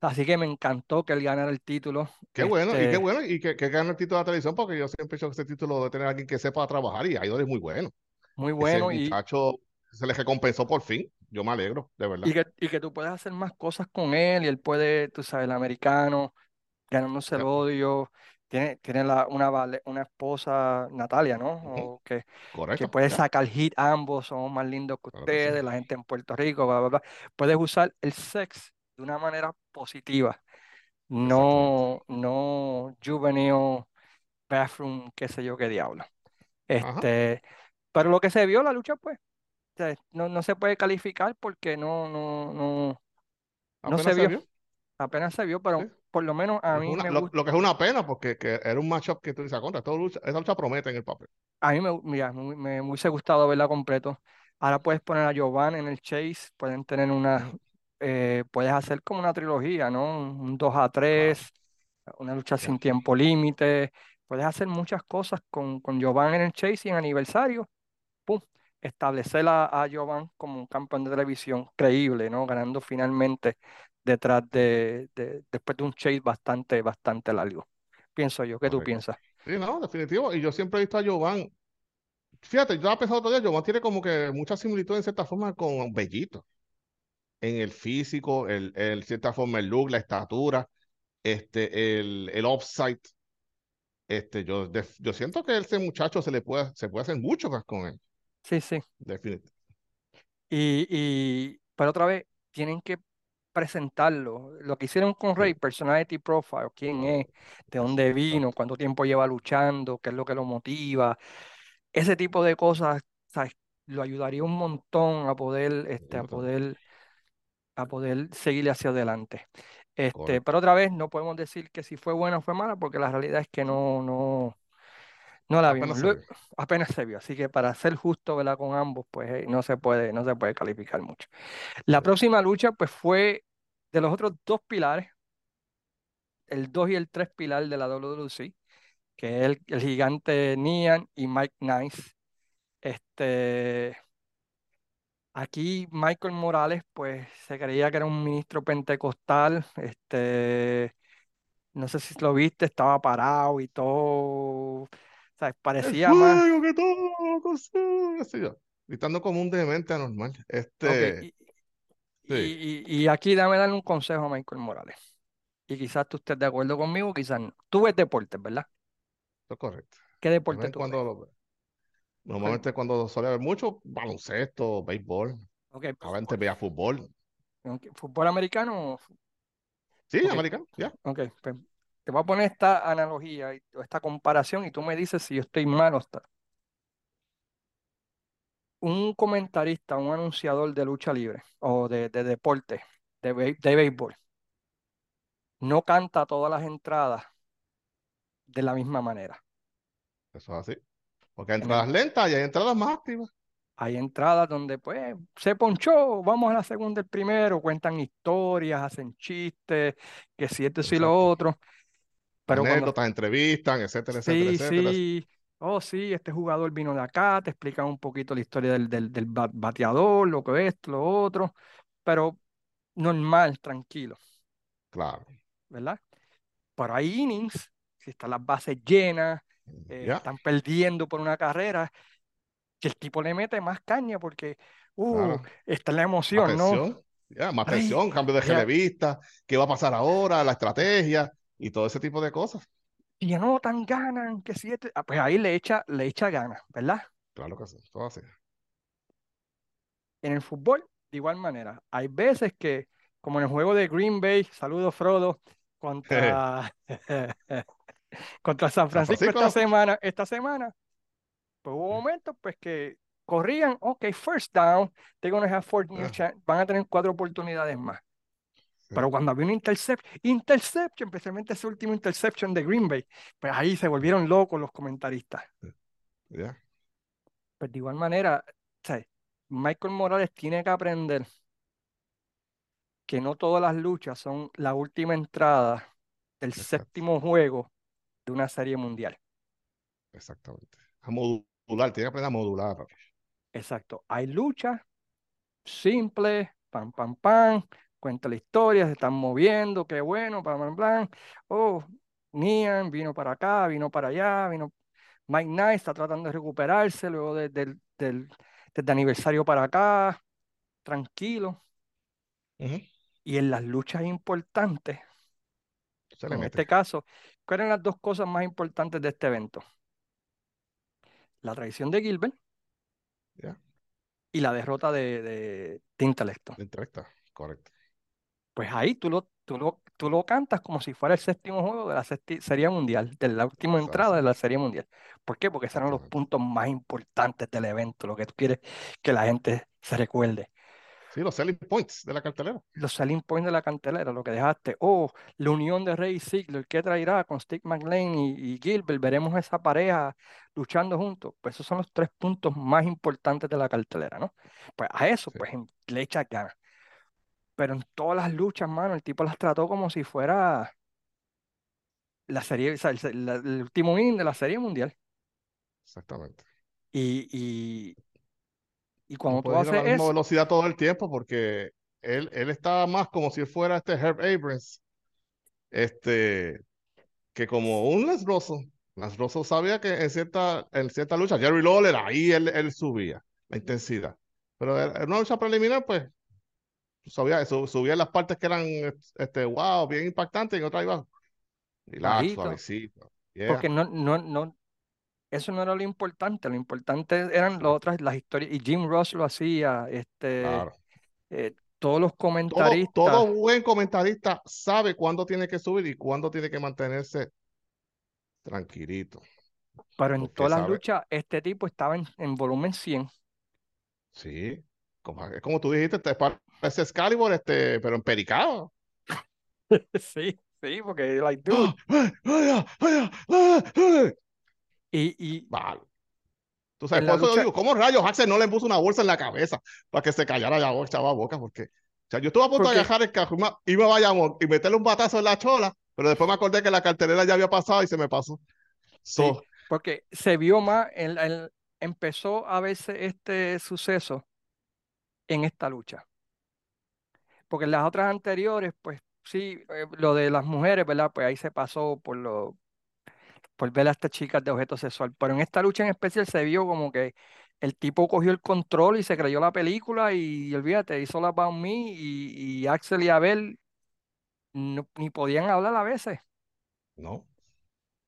Así que me encantó que él ganara el título. Qué bueno, y qué este bueno, y que, que gane el título de la televisión, porque yo siempre he hecho que ese título de tener a alguien que sepa trabajar, y Idol es muy bueno. Muy bueno. Ese muchacho se le recompensó por fin yo me alegro, de verdad. Y que, y que tú puedes hacer más cosas con él y él puede, tú sabes, el americano, ganándose el odio. Tiene, tiene la, una, una esposa, Natalia, ¿no? O que, que puede sacar hit ambos, somos más lindos que ustedes, la gente en Puerto Rico, bla, bla, bla. Puedes usar el sex de una manera positiva, no, no juvenil, bathroom, qué sé yo qué diablo. Este, pero lo que se vio la lucha, pues, no, no se puede calificar porque no, no, no, no se vio. Apenas se vio, pero por lo menos a mí me lo, lo, que es una pena porque que era un matchup que tú dices, contra, lucha, esa lucha promete en el papel. A mí me, mira, me, me, hubiese gustado verla completo. Ahora puedes poner a Giovanni en el chase, pueden tener una, eh, puedes hacer como una trilogía, ¿no? Un 2 a 3, una lucha sin tiempo límite. Puedes hacer muchas cosas con, con Giovanni en el chase y en aniversario. ¡Pum! establecer a, a Jovan como un campeón de televisión creíble, ¿no? Ganando finalmente detrás de, después de un chase bastante, bastante largo. Pienso yo, ¿qué tú piensas? Sí, no, definitivo. Y yo siempre he visto a Jovan. Fíjate, yo estaba pensando todavía, Jovan tiene como que mucha similitud en cierta forma con Bellito. en el físico, el, el cierta forma el look, la estatura, este, el, el offside. Este, yo, yo siento que ese muchacho se le puede, se puede hacer mucho más con él. Sí, sí. Definitivamente. Y, y, pero otra vez, tienen que presentarlo. Lo que hicieron con Rey, Personality Profile, quién es, de dónde vino, cuánto tiempo lleva luchando, qué es lo que lo motiva. Ese tipo de cosas, ¿sabes? Lo ayudaría un montón a poder, este, a poder, a poder seguirle hacia adelante. Este, pero otra vez, no podemos decir que si fue buena o fue mala, porque la realidad es que no, no, no la vimos. Apenas se, vio. Así que para ser justo ¿verdad? con ambos, pues eh, no se puede, no se puede calificar mucho. La próxima lucha, pues fue de los otros dos pilares, el 2 y el 3 pilar de la WWC, que es el, gigante Nian y Mike Nice. Este, aquí Michael Morales, pues se creía que era un ministro pentecostal, este, no sé si lo viste, estaba parado y todo, parecía más... que todo, gritando como un demente anormal. Este... Y, aquí dame darle un consejo a Michael Morales. Y quizás tú estés de acuerdo conmigo, quizás no. Tú ves deportes, ¿verdad? Eso es correcto. ¿Qué deporte tú cuando Normalmente cuando suele haber mucho, baloncesto, béisbol. Okay, pues, veía fútbol. ¿Fútbol americano? Sí, americano, ya. Ok, pues, te voy a poner esta analogía, esta comparación y tú me dices si yo estoy mal o está un comentarista, un anunciador de lucha libre o de, deporte, de, béisbol, no canta todas las entradas de la misma manera. Eso es así. Porque hay entradas lentas y hay entradas más activas. Hay entradas donde, pues, se ponchó, vamos a la segunda, el primero, cuentan historias, hacen chistes, que si esto, y lo otro. Pero Anécdotas, entrevistan, etcétera, etcétera, etcétera. Sí, oh sí, este jugador vino de acá, te explican un poquito la historia del, del, del bateador, lo que es, lo otro, pero normal, tranquilo. Claro. ¿Verdad? Pero hay innings, si están las bases llenas, eh, están perdiendo por una carrera, que el tipo le mete más caña porque uh, está la emoción, ¿no? Ya, más presión, cambio de relevista, qué va a pasar ahora, la estrategia y todo ese tipo de cosas y no tan ganan, que siete, ah, pues ahí le echa, le echa ganas, ¿verdad? Claro que sí, todo así. En el fútbol, de igual manera, hay veces que, como en el juego de Green Bay, saludos Frodo, contra, contra San Francisco, esta semana, esta semana, pues hubo momentos pues que corrían, ok, first down, they're gonna have four van a tener cuatro oportunidades más. Pero cuando había un interception, interception, especialmente ese último interception de Green Bay, pues ahí se volvieron locos los comentaristas. Yeah. Pues de igual manera, Michael Morales tiene que aprender que no todas las luchas son la última entrada del séptimo juego de una serie mundial. Exactamente. A modular, tiene que aprender a modular. Exacto. Hay luchas simples, pam, pam, pam, cuenta la historia, se están moviendo, qué bueno, para plan, oh, Nian vino para acá, vino para allá, vino Mike Knight está tratando de recuperarse luego del, del, aniversario para acá, tranquilo. Y en las luchas importantes, en este caso, ¿cuáles eran las dos cosas más importantes de este evento? La traición de Gilbert y la derrota de, de, de Intelecto. De Intelecto, correcto pues ahí tú lo, tú lo, tú lo cantas como si fuera el séptimo juego de la Serie Mundial, de la última entrada de la Serie Mundial. ¿Por qué? Porque esos eran los puntos más importantes del evento, lo que tú quieres que la gente se recuerde. Sí, los selling points de la cartelera. Los selling points de la cartelera, lo que dejaste. Oh, la unión de Rey y Ziggler, ¿qué traerá con Steve McLean y, Gilbert? Veremos esa pareja luchando juntos. Pues esos son los tres puntos más importantes de la cartelera, ¿no? Pues a eso, pues le echa ganas pero en todas las luchas, mano, el tipo las trató como si fuera la serie, o sea, el, último inning de la serie mundial. Exactamente. Y, y, y cuando tú haces a la misma velocidad todo el tiempo porque él, él estaba más como si fuera este Herb Abrams, este, que como un Les Russell. Les Russell sabía que en cierta, en cierta lucha, Jerry Lawler, ahí él, él subía la intensidad. Pero en una lucha preliminar, pues subía, subía las partes que eran, este, wow, bien impactantes, y en otras iba relax, suavecito. Porque no, no, no, eso no era lo importante, lo importante eran las otras, las historias, y Jim Ross lo hacía, este, eh, todos los comentaristas. Todo, buen comentarista sabe cuándo tiene que subir y cuándo tiene que mantenerse tranquilito. Pero en todas las luchas, este tipo estaba en, volumen 100. Sí, como, es como tú dijiste, este, parece Excalibur, este, pero en pericado. sí, sí, porque like, y, y vale. Tú sabes, por eso digo, ¿cómo rayos Axel no le puso una bolsa en la cabeza para que se callara ya echaba boca? Porque o sea, yo estuve a punto de dejar el carro y me vaya y meterle un batazo en la chola, pero después me acordé que la cartelera ya había pasado y se me pasó. sí, porque se vio más, el, empezó a verse este suceso en esta lucha. Porque en las otras anteriores, pues sí, eh, lo de las mujeres, ¿verdad? Pues ahí se pasó por lo, por ver a estas chicas de objeto sexual. Pero en esta lucha en especial se vio como que el tipo cogió el control y se creyó la película y olvídate, hizo la About Me y, y Axel y Abel ni podían hablar a veces. No.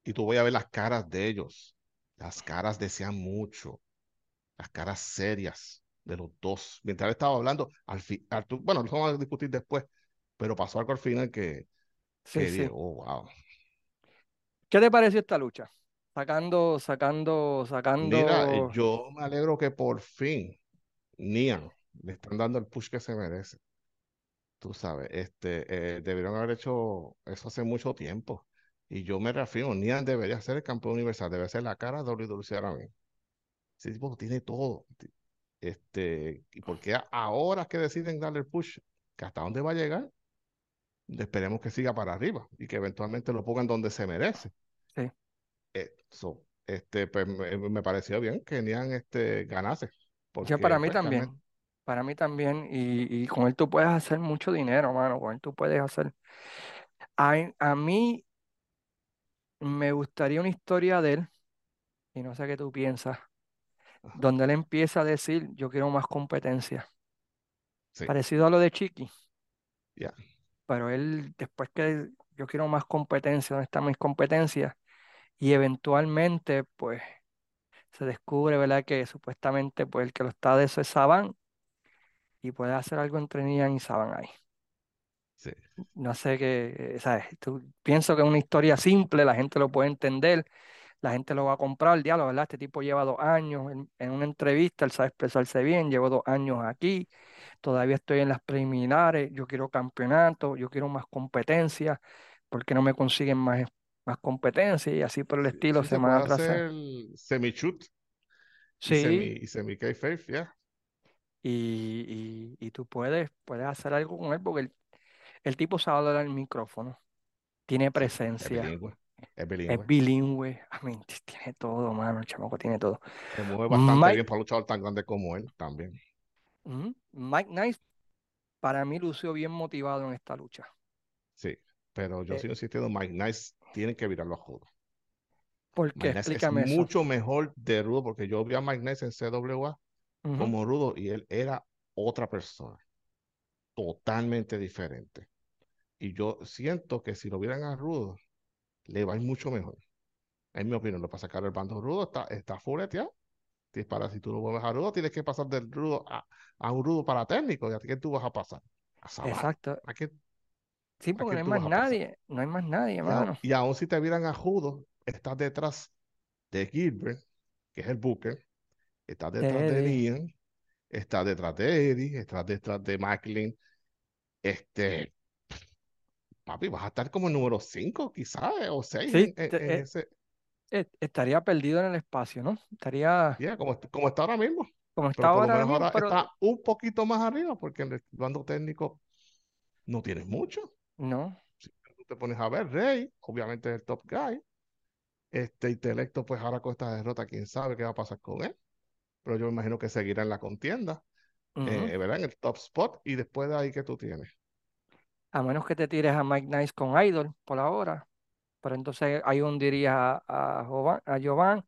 Y tú voy a ver las caras de ellos. Las caras decían mucho. Las caras serias de los dos. Mientras estaba hablando, al fin, bueno, lo vamos a discutir después, pero pasó algo al final que, sí, sí. oh, wow. ¿Qué te pareció esta lucha? Sacando, sacando, sacando. Mira, yo me alegro que por fin Nian le están dando el push que se merece. Tú sabes, este, eh, debieron haber hecho eso hace mucho tiempo. Y yo me reafirmo, Nian debería ser el campeón universal, debe ser la cara de WWE ahora mismo. Ese tipo tiene todo. Este, ¿Y por qué ahora que deciden darle el push? ¿Que hasta dónde va a llegar? esperemos que siga para arriba y que eventualmente lo pongan donde se merece. Sí. Eso, este, pues me, pareció bien que Nian este, ganase. Porque, para mí también. Para mí también. Y, y, con él tú puedes hacer mucho dinero, mano. Con él tú puedes hacer. A, a mí me gustaría una historia de él, y no sé qué tú piensas, donde él empieza a decir: Yo quiero más competencia. Parecido a lo de Chiqui. Ya pero él, después que yo quiero más competencia, ¿dónde están mis competencias? Y eventualmente, pues, se descubre, ¿verdad? Que supuestamente, pues, el que lo está de eso es Saban y puede hacer algo entre Nian y Saban ahí. Sí. No sé qué, ¿sabes? Tú, pienso que es una historia simple, la gente lo puede entender, la gente lo va a comprar, el diálogo, ¿verdad? Este tipo lleva dos años en, en una entrevista, él sabe expresarse bien, llevo dos años aquí, todavía estoy en las preliminares, yo quiero campeonato, yo quiero más competencia, porque no me consiguen más, más competencia y así por el estilo se, me puede hacer semi-shoot sí. y semi, y semi ya. Y, y, tú puedes, puedes hacer algo con él porque el, tipo sabe hablar al micrófono, tiene presencia. Es bilingüe. Es bilingüe. Bilingüe. tiene todo, mano. El chamaco tiene todo. Se mueve bastante bien para un luchador tan grande como él también. Mike Nice, para mí, lució bien motivado en esta lucha. Sí, pero yo eh sigo insistiendo, Mike Nice tiene que virarlo a Rudo. ¿Por qué? Explícame es mucho mejor de Rudo, porque yo vi a Mike Nice en CWA como Rudo y él era otra persona, totalmente diferente. Y yo siento que si lo vieran a Rudo, le va a ir mucho mejor. En mi opinión, lo para sacar el bando Rudo está, está para si tú lo vuelves a rudo, tienes que pasar del rudo a, a un rudo para técnico. ¿Y a qué tú vas a pasar? Exacto. ¿A qué, sí, porque no hay más nadie. No hay más nadie, hermano. Y, aún si te vieran a Judo, estás detrás de Gilbert, que es el Booker, estás detrás de, Liam, estás detrás de Eddie, estás detrás de Macklin. Este, papi, vas a estar como el número 5, quizás, o 6 en, eh, ese estaría perdido en el espacio, ¿no? Estaría. como, como está ahora mismo. Como está ahora, mismo, Está un poquito más arriba, porque en el bando técnico no tienes mucho. No. Si tú te pones a ver, Rey, obviamente es el top guy. Este intelecto, pues ahora con esta derrota, quién sabe qué va a pasar con él. Pero yo me imagino que seguirá en la contienda, eh, ¿verdad? En el top spot, y después de ahí que tú tienes. A menos que te tires a Mike Nice con Idol por ahora. Pero entonces hay un diría a, Jovan, a Jovan.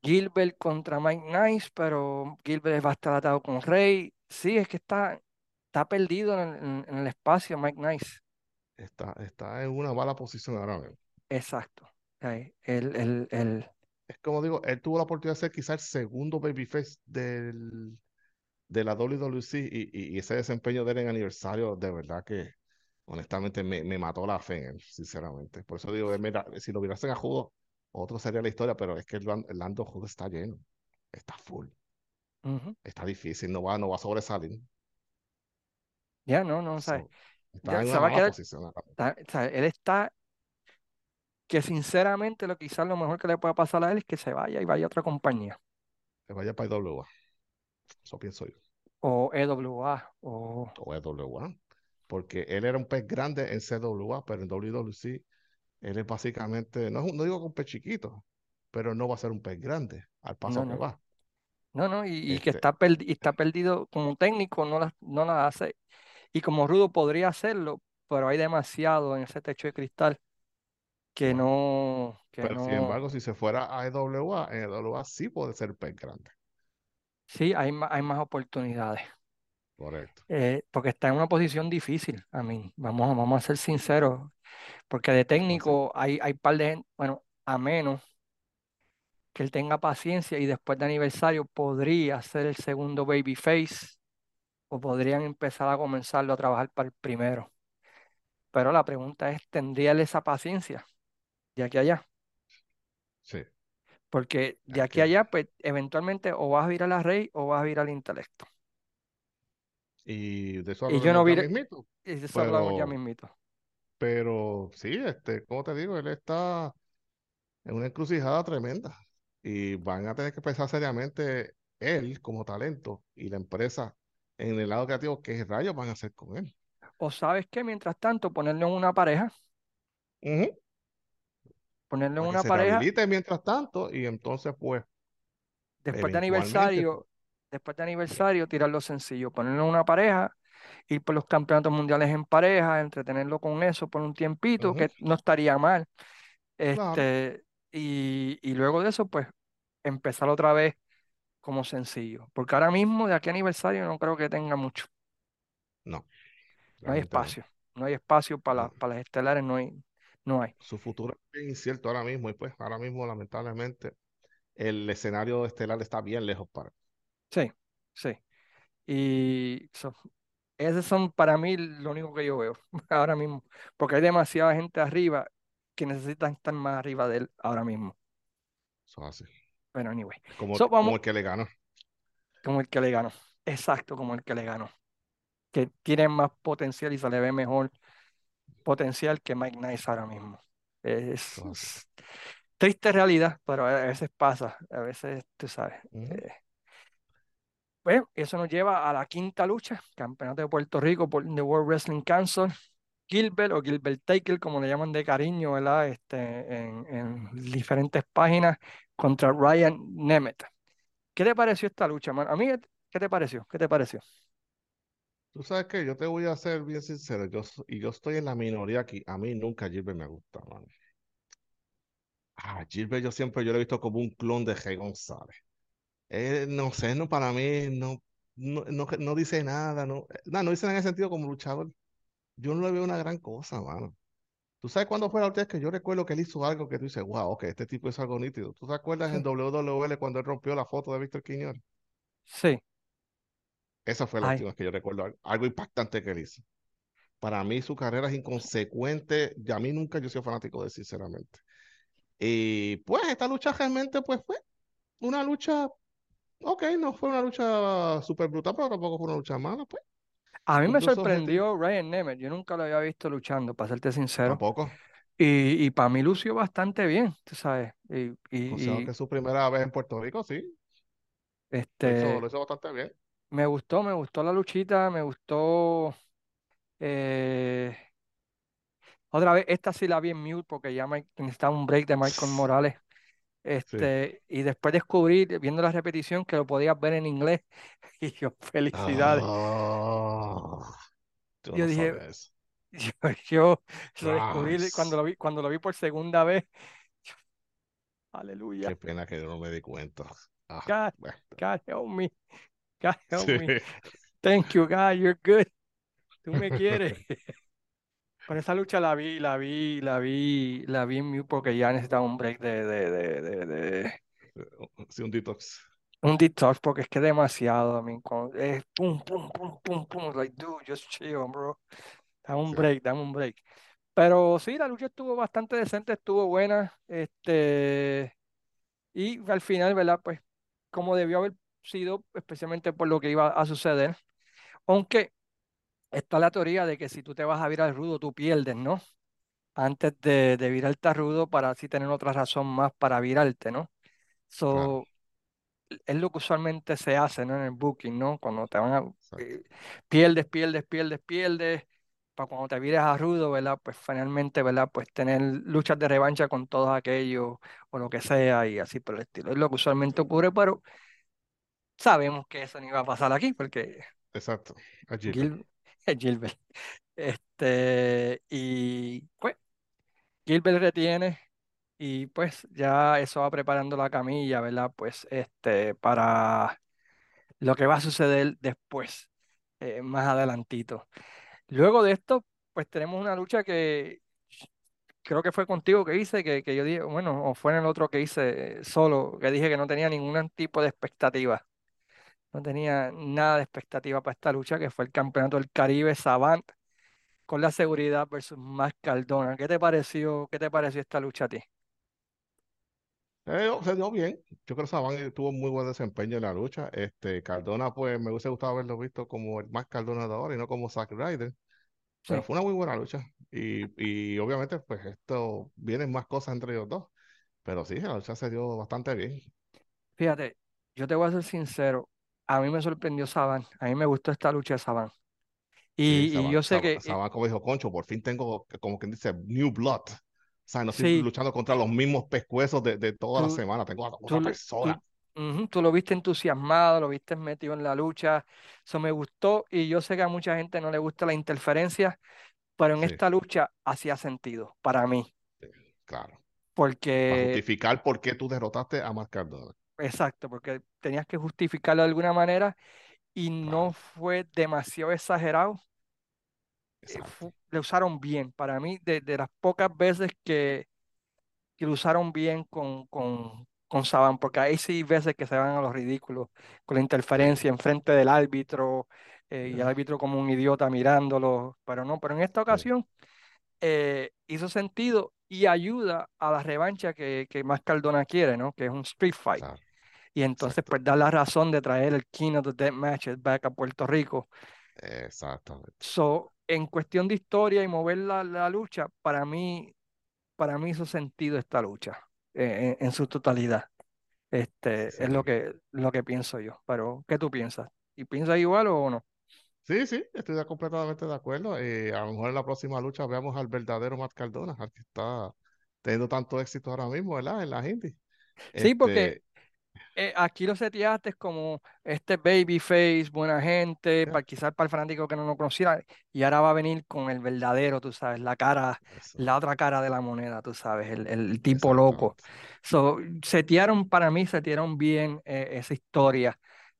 Gilbert contra Mike Nice, pero Gilbert va a estar atado con Rey. Sí, es que está, está perdido en, el espacio Mike Nice. Está, está en una mala posición ahora mismo. Exacto. El, el, el... Es como digo, él tuvo la oportunidad de ser quizás el segundo babyface del, de la WWC y, y, ese desempeño de él en aniversario, de verdad que honestamente me, me, mató la fe en él, sinceramente. Por eso digo, mira, si lo hubiesen a Judo, otro sería la historia, pero es que el, Lando Judo está lleno, está full. Está difícil, no va, no va a sobresalir. Ya, no, no, ¿sabes? está en una mala posición. él está que sinceramente lo quizás lo mejor que le pueda pasar a él es que se vaya y vaya a otra compañía. Se vaya para IWA. Eso pienso yo. O EWA. O, o EWA. Porque él era un pez grande en CWA, pero en WWC él es básicamente, no, no digo que un pez chiquito, pero no va a ser un pez grande al paso que va. No, no, y, que este está, está perdido como técnico, no la, no la hace. Y como Rudo podría hacerlo, pero hay demasiado en ese techo de cristal que no. Que pero sin embargo, si se fuera a EWA, en EWA sí puede ser pez grande. Sí, hay, hay más oportunidades. Correcto. Eh, porque está en una posición difícil, a mí. Vamos, vamos a ser sinceros. Porque de técnico hay, hay par de gente, bueno, a menos que él tenga paciencia y después de aniversario podría ser el segundo babyface o podrían empezar a comenzarlo a trabajar para el primero. Pero la pregunta es, ¿tendría él esa paciencia de aquí a allá? Sí. Porque de aquí a allá, pues eventualmente o vas a ir a la rey o vas a ir al intelecto. Y de eso y yo no vi, Y de eso hablamos ya mismito. Pero sí, este, como te digo, él está en una encrucijada tremenda. Y van a tener que pensar seriamente él como talento y la empresa en el lado creativo, qué rayos van a hacer con él. O sabes que mientras tanto, ponerle en una pareja. Ponerle en una se pareja. mientras tanto, y entonces, pues. Después de aniversario, después de aniversario, tirarlo sencillo, ponerlo en una pareja, ir por los campeonatos mundiales en pareja, entretenerlo con eso por un tiempito, que no estaría mal. Este, y, y, luego de eso, pues, empezar otra vez como sencillo. Porque ahora mismo, de aquí a aniversario, no creo que tenga mucho. No. No hay espacio. No. hay espacio para, para las estelares, no hay, no hay. Su futuro es incierto ahora mismo, y pues ahora mismo, lamentablemente, el escenario estelar está bien lejos para. Sí, sí. Y eso, esos son para mí lo único que yo veo ahora mismo. Porque hay demasiada gente arriba que necesitan estar más arriba de él ahora mismo. Eso así. Bueno, anyway. Como, como el que le ganó. Como el que le ganó. Exacto, como el que le ganó. Que tiene más potencial y se le ve mejor potencial que Mike Nice ahora mismo. Es, triste realidad, pero a veces pasa. A veces, tú sabes. Eh, bueno, eso nos lleva a la quinta lucha, Campeonato de Puerto Rico por The World Wrestling Council. Gilbert o Gilbert Taker, como le llaman de cariño, ¿verdad? Este, en, en diferentes páginas contra Ryan Nemeth. ¿Qué te pareció esta lucha, man? A mí, ¿qué te pareció? ¿Qué te pareció? Tú sabes que yo te voy a ser bien sincero, yo, y yo estoy en la minoría aquí. A mí nunca Gilbert me gusta, man. Ah, Gilbert yo siempre yo lo he visto como un clon de Rey González. Eh, no sé, no para mí, no, no, no, dice nada, no, no, no dice nada en el sentido como luchador yo no le veo una gran cosa, mano. ¿Tú sabes cuándo fue la última vez que yo recuerdo que él hizo algo que tú dices, wow, ok, este tipo es algo nítido? ¿Tú te acuerdas en WWL cuando él rompió la foto de Víctor Quiñones? Sí. Esa fue la última vez que yo recuerdo algo, impactante que él hizo. Para mí su carrera es inconsecuente. Y a mí nunca yo soy fanático de él, sinceramente. Y pues esta lucha realmente pues fue una lucha, ok, no fue una lucha súper brutal, pero tampoco fue una lucha mala, pues. A mí me sorprendió Ryan Nemeth. Yo nunca lo había visto luchando, para serte sincero. Tampoco. Y, y para mí lució bastante bien, tú sabes. Y, y, o sea, que es su primera vez en Puerto Rico, sí. Este, lo hizo, bastante bien. Me gustó, me gustó la luchita, me gustó. Eh, otra vez, esta sí la vi en mute porque ya necesitaba un break de Michael Morales. Este, y después descubrí, viendo la repetición, que lo podías ver en inglés. Y yo, felicidades. Oh, yo dije, yo, lo descubrí cuando lo vi, cuando lo vi por segunda vez. aleluya. Qué pena que yo no me di cuenta. Ah, God, help me. God help me. Thank you, guy, you're good. Tú me quieres. Pero esa lucha la vi, la vi, la vi, la vi en mute porque ya necesitaba un break de, de, de, de, de- Sí, un detox. un detox porque es que demasiado, I es pum, pum, pum, pum, pum, like, dude, just chill, bro. Dame un Sí. break, dame un break. Pero sí, la lucha estuvo bastante decente, estuvo buena, este, y al final, ¿verdad? Pues como debió haber sido, especialmente por lo que iba a suceder, aunque está la teoría de que si tú te vas a virar rudo, tú pierdes, ¿no? Antes de, de virarte a rudo para así tener otra razón más para virarte, ¿no? Claro, So, es lo que usualmente se hace, ¿no? En el booking, ¿no? Cuando te van a... eh, pierdes, pierdes, pierdes, pierdes, para cuando te vires a rudo, ¿verdad? Pues finalmente, ¿verdad? Pues tener luchas de revancha con todos aquellos o lo que sea y así por el estilo. Es lo que usualmente ocurre, pero sabemos que eso no iba a pasar aquí porque Exacto. A Gilbert. Gil- es Gilbert. Este, y pues Gilbert retiene y pues ya eso va preparando la camilla, ¿verdad? Pues este, para lo que va a suceder después, eh, más adelantito. Luego de esto, pues tenemos una lucha que creo que fue contigo que hice, que, que yo dije, bueno, o fue en el otro que hice solo, que dije que no tenía ningún tipo de expectativa. No tenía nada de expectativa para esta lucha, que fue el Campeonato del Caribe Savant con la seguridad versus Más Cardona. ¿Qué te pareció, qué te pareció esta lucha a ti? Eh, se dio bien. Yo creo que Saban tuvo muy buen desempeño en la lucha. Este, Cardona, pues me hubiese gustado haberlo visto como el más Cardona de ahora y no como Zack Ryder. Pero Sí, fue una muy buena lucha. Y, y obviamente, pues esto vienen más cosas entre ellos dos. Pero sí, la lucha se dio bastante bien. fíjate, yo te voy a ser sincero, a mí me sorprendió Saban, a mí me gustó esta lucha de Saban. Sí, Y, yo sé Saban, que, Saban, como dijo Concho, por fin tengo, como quien dice, new blood. O sea, no estoy sí, luchando contra los mismos pescuezos de, de toda la tú, semana. Tengo a otra persona. tú, lo viste entusiasmado, lo viste metido en la lucha, eso me gustó y yo sé que a mucha gente no le gusta la interferencia, pero en Sí, esta lucha hacía sentido para mí, sí, claro. Para porque, justificar por qué tú derrotaste a Mark Cardona. Exacto, porque tenías que justificarlo de alguna manera y no fue demasiado exagerado. eh, le usaron bien. Para mí, de, de las pocas veces que, que lo usaron bien con, con, con Saban, porque hay sí veces que se van a los ridículos, con la interferencia enfrente del árbitro eh, y el árbitro como un idiota mirándolo, pero no, pero en esta ocasión eh, hizo sentido y ayuda a la revancha que, que más Cardona quiere, ¿no? Que es un street fight. claro, Y entonces, exacto. pues, da la razón de traer el King of the Dead Matches back a Puerto Rico. Exactamente. So, en cuestión de historia y mover la, la lucha, para mí, para mí hizo sentido esta lucha eh, en, en su totalidad. Este, es lo Sí. que, lo que pienso yo. Pero, ¿qué tú piensas? ¿Y piensas igual o no? Sí, sí, estoy completamente de acuerdo. Eh, a lo mejor en la próxima lucha veamos al verdadero Matt Cardona, al que está teniendo tanto éxito ahora mismo, ¿verdad? En las indies. Sí, porque Este, eh, aquí lo seteaste como este babyface, buena gente, para, quizás para el fanático que no lo conociera, y ahora va a venir con el verdadero, tú sabes, la cara, eso, la otra cara de la moneda, tú sabes, el, el tipo loco. So, setearon, para mí, setearon bien eh, esa historia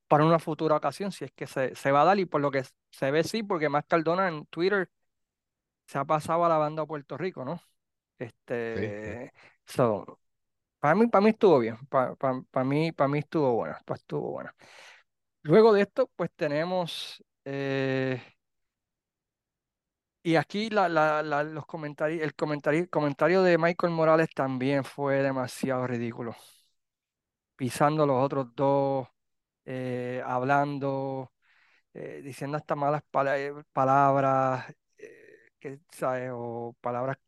para una futura ocasión, si es que se, se va a dar, y por lo que se ve, sí, porque más Cardona en Twitter se ha pasado a la banda a Puerto Rico, ¿no? Sí, sí. Este, so, para mí, para mí estuvo bien, para, para, para mí, para mí estuvo buena, estuvo buena. Luego de esto, pues tenemos, eh, y aquí la, la, los comentarios, el comentario, el comentario de Michael Morales también fue demasiado ridículo, pisando los otros dos, eh, hablando, eh, diciendo hasta malas pala- palabras, eh, que, ¿sabes? O palabras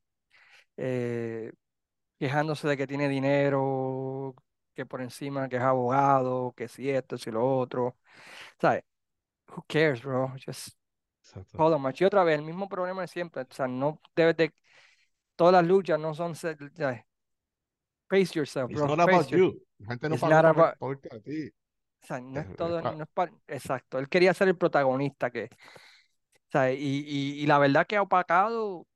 quejándose de que tiene dinero, que por encima que es abogado, que si esto, si lo otro, ¿sabes? Who cares, bro? Just Exacto. hold on. Y otra vez, el mismo problema de siempre, o sea, no debes de, todas las luchas no son. Pace yourself, It's bro, not pace about your, you. La gente no it's para about, a ti. o sea, no Es, todo, no es pa- exacto, él quería ser el protagonista que, ¿sabes? Y, y, y la verdad que ha opacado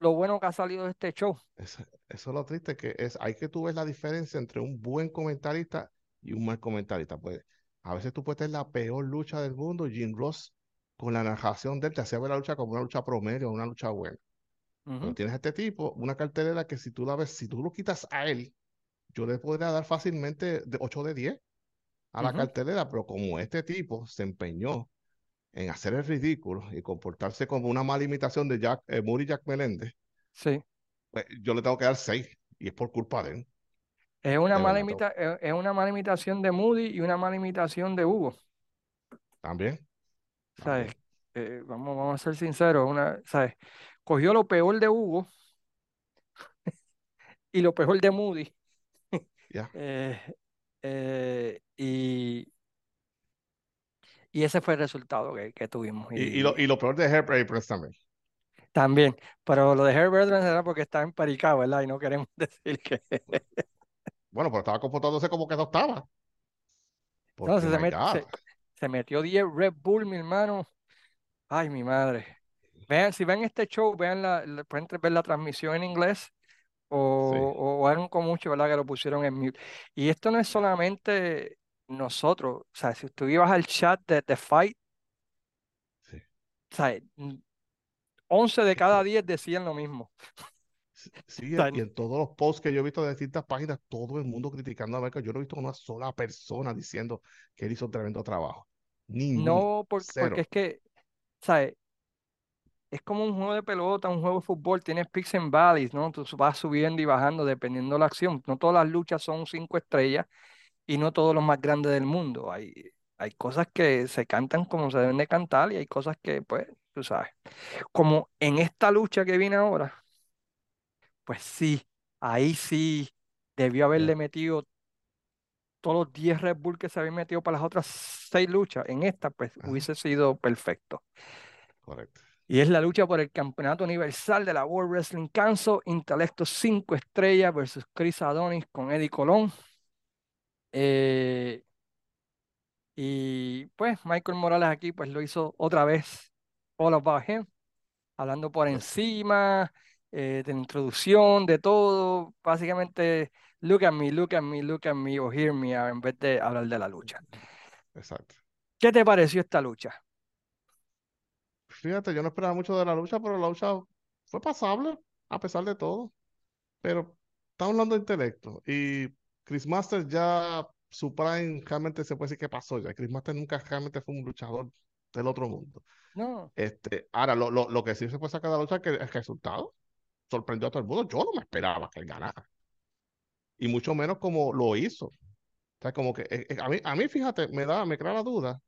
lo bueno que ha salido de este show. es- eso es lo triste, que es, hay que tú ves la diferencia entre un buen comentarista y un mal comentarista. Pues a veces tú puedes tener la peor lucha del mundo, Jim Ross con la narración de él te hacía ver la lucha como una lucha promedio, una lucha buena. Pero tienes a este tipo, una cartelera que si tú la ves, si tú lo quitas a él, yo le podría dar fácilmente de 8 de 10 a la cartelera, pero como este tipo se empeñó en hacer el ridículo y comportarse como una mala imitación de Jack, eh, Muri Jack Meléndez, sí. Pues, yo le tengo que dar 6 y es por culpa de él. Es una, mala imita es una mala imitación de Moody y una mala imitación de Hugo. También. ¿Sabes? Eh, vamos, vamos a ser sinceros, una, ¿sabes? Cogió lo peor de Hugo y lo peor de Moody. Ya. Eh, eh, y, y ese fue el resultado que, que tuvimos. Y, y, lo, y, lo, peor de Herb Aprons también. También, pero lo de Herb Aprons era porque estaba emparicado, ¿verdad? Y no queremos decir que... bueno, pero estaba comportándose como que no estaba. Entonces se, met, se, se, metió 10 Red Bull, mi hermano. Ay, mi madre. Vean, si ven este show, vean la, pueden ver la transmisión en inglés o, sí. o, o con mucho, ¿verdad? Que lo pusieron en mute. Y esto no es solamente nosotros, o sea, si tú ibas al chat de The Fight, sí. o sea, 11 de cada 10 decían lo mismo. Sí, o sea, y en todos los posts que yo he visto de distintas páginas, todo el mundo criticando a Becker. Yo no he visto una sola persona diciendo que él hizo un tremendo trabajo. Ninguno. No, porque, porque es que, ¿sabes? Es como un juego de pelota, un juego de fútbol, tienes peaks and valleys, ¿no? Tú vas subiendo y bajando dependiendo de la acción. No todas las luchas son cinco estrellas y no todos los más grandes del mundo. Hay, hay cosas que se cantan como se deben de cantar y hay cosas que, pues, tú sabes. Como en esta lucha que viene ahora, pues sí, ahí sí debió haberle metido todos los 10 Red Bull que se habían metido para las otras seis luchas. En esta, pues, Ajá. hubiese sido perfecto. Correcto. Y es la lucha por el campeonato universal de la World Wrestling Council, Intelecto 5 estrellas versus Chris Adonis con Eddie Colón. Eh, y pues Michael Morales aquí pues lo hizo otra vez All About Him, hablando por encima, eh, de la introducción, de todo, básicamente look at me, look at me, look at me o hear me en vez de hablar de la lucha. Exacto. ¿Qué te pareció esta lucha? Fíjate, yo no esperaba mucho de la lucha, pero la lucha fue pasable a pesar de todo. Pero estamos hablando de intelecto y Chris Masters ya su prime realmente se puede decir que pasó ya. Chris Masters nunca realmente fue un luchador del otro mundo. No. Este, ahora, lo, lo, lo que sí se puede sacar de la lucha es que el resultado sorprendió a todo el mundo. Yo no me esperaba que él ganara. Y mucho menos como lo hizo. O sea, como que eh, a, mí, a mí, fíjate, me da, me crea la duda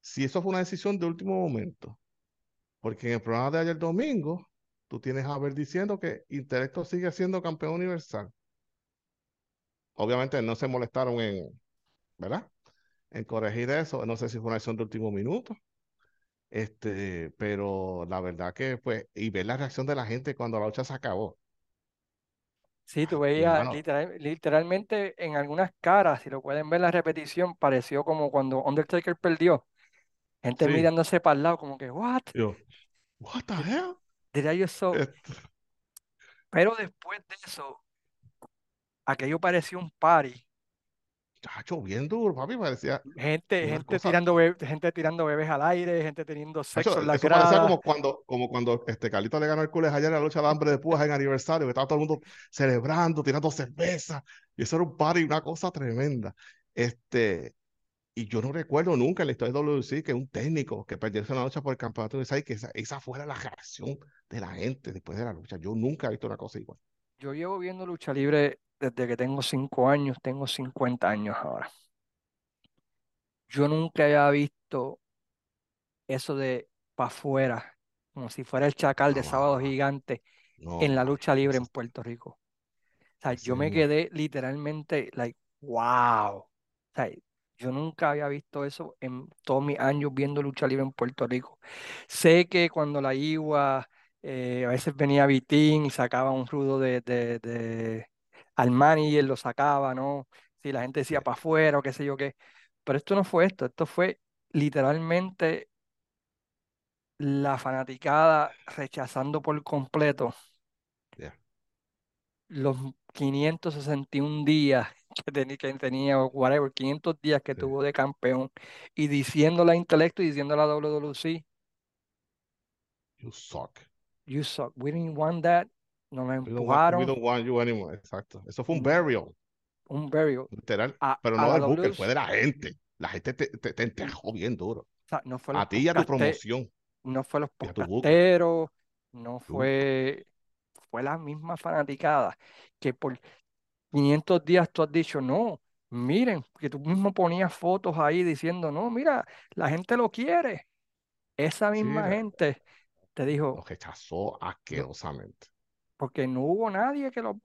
si eso fue una decisión de último momento. Porque en el programa de ayer domingo, tú tienes a ver diciendo que Intelecto sigue siendo campeón universal. Obviamente no se molestaron en, ¿verdad? En corregir eso. No sé si fue una decisión de último minuto. Este, pero la verdad que, pues, y ver la reacción de la gente cuando la lucha se acabó. Sí, tú veías literal, literalmente en algunas caras, si lo pueden ver la repetición, pareció como cuando Undertaker perdió. Gente sí. mirándose para el lado, como que, ¿what? Yo, ¿what the hell? Diría yo eso. Pero después de eso, aquello parecía un party. Chacho, bien duro, papi, parecía. Gente, gente, cosa... tirando bebés, gente tirando bebés al aire, gente teniendo sexo Chacho, en la Eso grada. parecía como cuando, como cuando este Carlito le ganó el cules ayer en la lucha de hambre de púas en aniversario, que estaba todo el mundo celebrando, tirando cerveza, y eso era un party, una cosa tremenda. Este, y yo no recuerdo nunca en la historia de WC que un técnico que perdiese una lucha por el campeonato de que esa, esa fuera la reacción de la gente después de la lucha. Yo nunca he visto una cosa igual. Yo llevo viendo lucha libre desde que tengo cinco años, tengo 50 años ahora. Yo nunca había visto eso de para afuera, como si fuera el chacal de Sábado Gigante no, en la lucha libre en Puerto Rico. O sea, yo me quedé literalmente, like, wow. O sea, yo nunca había visto eso en todos mis años viendo lucha libre en Puerto Rico. Sé que cuando la IWA, eh, a veces venía Vitín y sacaba un rudo de, de, de al manager, lo sacaba, ¿no? Si la gente decía para afuera o qué sé yo qué. Pero esto no fue esto, esto fue literalmente la fanaticada rechazando por completo yeah. los 561 días que, tenía, que tenía, whatever, 500 días que tuvo de campeón y diciéndole a Intelecto y diciéndole a WWC, You suck. You suck. We didn't want that. No me empujaron. we don't want you anymore. Exacto. Eso fue un burial. Un burial. Literal. pero no del Booker, fue de la gente. La gente te, te, te enterró bien duro. O sea, no fue a ti y a tu promoción. No fue los podcasteros, no fue, fue la misma fanaticada que por 500 días tú has dicho, no, miren, que tú mismo ponías fotos ahí diciendo, no, mira, la gente lo quiere. Esa misma gente te dijo. Lo rechazó asquerosamente. Porque no hubo nadie que lo.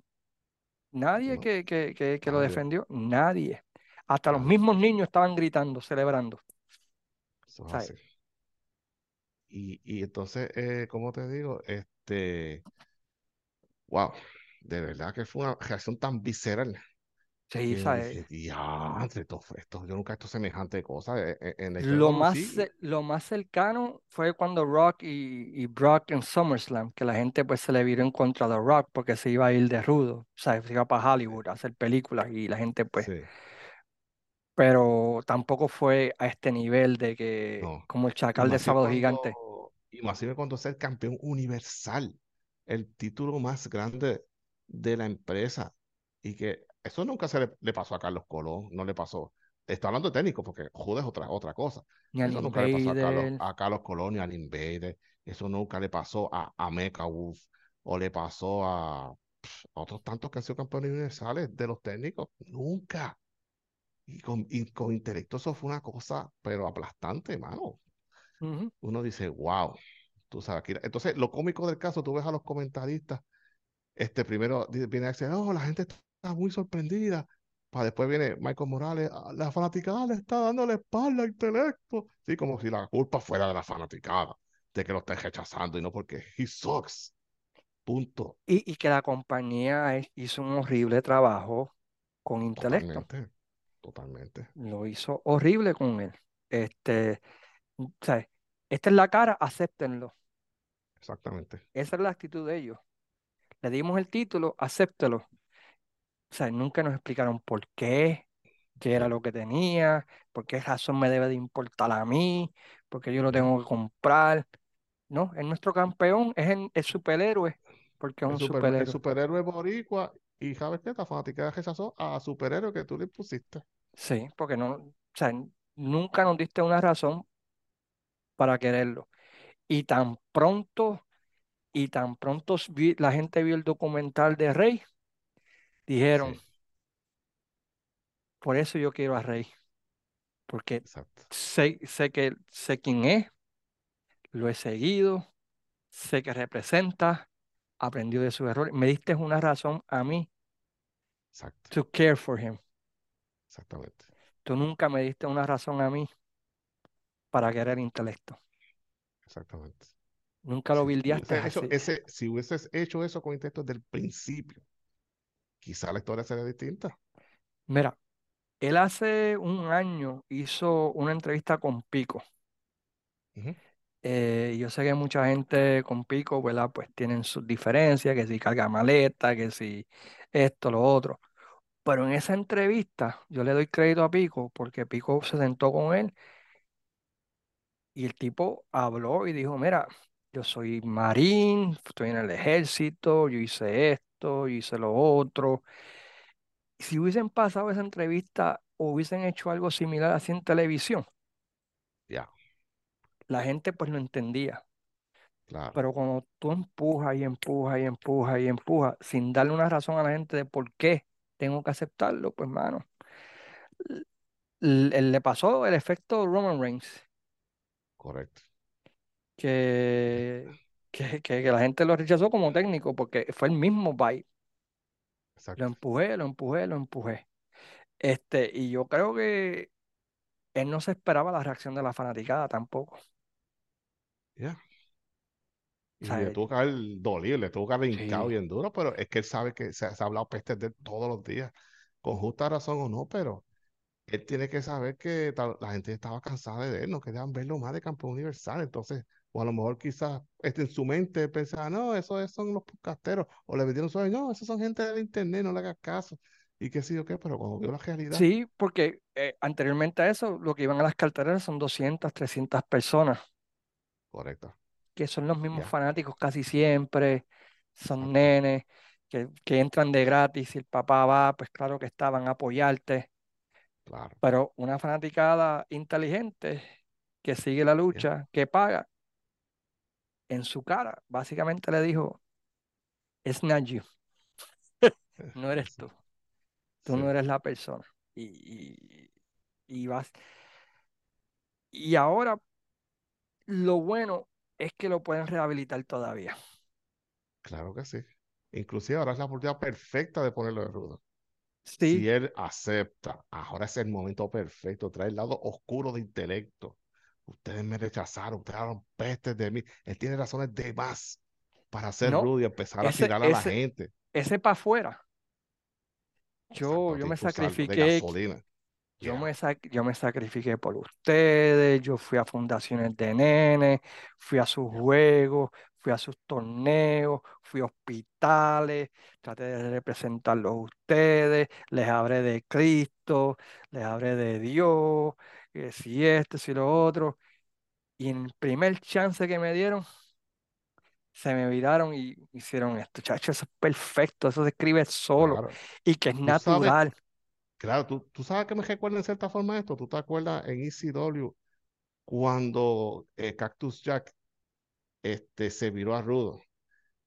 Nadie que, que, que, lo defendió. Nadie. Hasta los mismos niños estaban gritando, celebrando. Eso es así. Y, y entonces, eh, como te digo, este. Wow, de verdad que fue una reacción tan visceral Sí, ¿sabes? esto, esto, yo nunca he visto semejante cosa e, e, en lo más, lo más cercano fue cuando Rock y, y, Brock en SummerSlam, que la gente pues se le viró en contra de Rock porque se iba a ir de rudo, o sea, se iba para Hollywood a hacer películas y la gente pues... Pero tampoco fue a este nivel de que, como el chacal de Sábado Gigante. Y más cuando es el campeón universal, el título más grande de la empresa y que eso nunca se le, pasó a Carlos Colón, no le pasó. Estoy hablando de técnico porque Jude es otra, otra cosa. eso nunca le pasó a Carlos, Colón ni al Invader. Eso nunca le pasó a, a Mecha Wolf o le pasó a, otros tantos que han sido campeones universales de los técnicos. Nunca. Y con, con intelecto eso fue una cosa, pero aplastante, mano. Uno dice, wow. Tú sabes, entonces lo cómico del caso, tú ves a los comentaristas, este primero viene a decir, oh, la gente está está muy sorprendida. Para después viene Michael Morales, ah, la fanaticada le está dando la espalda al intelecto. Sí, como si la culpa fuera de la fanaticada, de que lo esté rechazando y no porque he sucks. Punto. Y, que la compañía hizo un horrible trabajo con intelecto. Totalmente. Totalmente. Lo hizo horrible con él. Este, sea, esta es la cara, acéptenlo. Exactamente. Esa es la actitud de ellos. Le dimos el título, acéptelo. O sea, nunca nos explicaron por qué, qué era lo que tenía, por qué razón me debe de importar a mí, por qué yo lo tengo que comprar. No, es nuestro campeón, es el, superhéroe, porque es un superhéroe. El superhéroe boricua, y ¿sabes qué? La fanática rechazó a superhéroe que tú le pusiste. Sí, porque no, o sea, nunca nos diste una razón para quererlo. Y tan pronto, y tan pronto la gente vio el documental de Rey, Dijeron, por eso yo quiero a Rey, porque sé, sé, que sé quién es, lo he seguido, sé que representa, aprendió de sus errores. Me diste una razón a mí Exacto. to care for him. Exactamente. Tú nunca me diste una razón a mí para querer intelecto. Exactamente. Nunca lo bildeaste. ese, si hubieses hecho eso con intelecto desde el principio, quizá la historia sería distinta. Mira, él hace un año hizo una entrevista con Pico. Eh, yo sé que mucha gente con Pico, ¿verdad? Pues tienen sus diferencias, que si carga maleta, que si esto, lo otro. Pero en esa entrevista yo le doy crédito a Pico porque Pico se sentó con él y el tipo habló y dijo, mira, yo soy marín, estoy en el ejército, yo hice esto hice lo otro. Si hubiesen pasado esa entrevista o hubiesen hecho algo similar así en televisión, ya. la gente pues lo entendía. Claro. Pero cuando tú empujas y empujas y empujas y empujas sin darle una razón a la gente de por qué tengo que aceptarlo, pues mano, le pasó el efecto Roman Reigns. Correcto. Que que, la gente lo rechazó como técnico porque fue el mismo bye. Lo empujé, lo empujé, lo empujé. Este, y yo creo que él no se esperaba la reacción de la fanaticada tampoco. Ya. Y le tuvo que haber dolido, le tuvo que haber hincado bien duro, pero es que él sabe que se, se ha hablado peste de todos los días, con justa razón o no, pero él tiene que saber que la gente estaba cansada de él, no querían verlo más de campeón universal, entonces o a lo mejor quizás este, en su mente pensaba, no, esos son los podcasteros. O le metieron suave, no, esos son gente del internet, no le hagas caso. y qué sé yo qué, pero cuando vio la realidad. Sí, porque eh, anteriormente a eso, lo que iban a las carteras son 200, 300 personas. Correcto. Que son los mismos fanáticos casi siempre, son nenes que, que, entran de gratis. Si el papá va, pues claro que estaban a apoyarte. Claro. Pero una fanaticada inteligente que sigue la lucha, que paga, en su cara, básicamente le dijo, es not you. no eres tú. Tú no eres la persona. Y, y, vas. Y ahora, lo bueno es que lo pueden rehabilitar todavía. Claro que sí. Inclusive ahora es la oportunidad perfecta de ponerlo de rudo. Sí. Si él acepta, ahora es el momento perfecto, trae el lado oscuro de intelecto. Ustedes me rechazaron, ustedes eran pestes de mí. Él tiene razones de más para hacer rudo y empezar a tirar a la gente. Ese para afuera yo, yo me sacrifiqué. Yo, me yo me sacrifiqué por ustedes, yo fui a fundaciones de nenes, fui a sus juegos, fui a sus torneos, fui a hospitales, traté de representarlos a ustedes, les hablé de Cristo, les hablé de Dios, que si esto, si lo otro. Y en el primer chance que me dieron, se me viraron y hicieron esto. Chacho, eso es perfecto, eso se escribe solo y que es natural. claro, tú, tú sabes que me recuerda en cierta forma esto. ¿Tú te acuerdas en ECW cuando eh, Cactus Jack este, se viró a Rudo?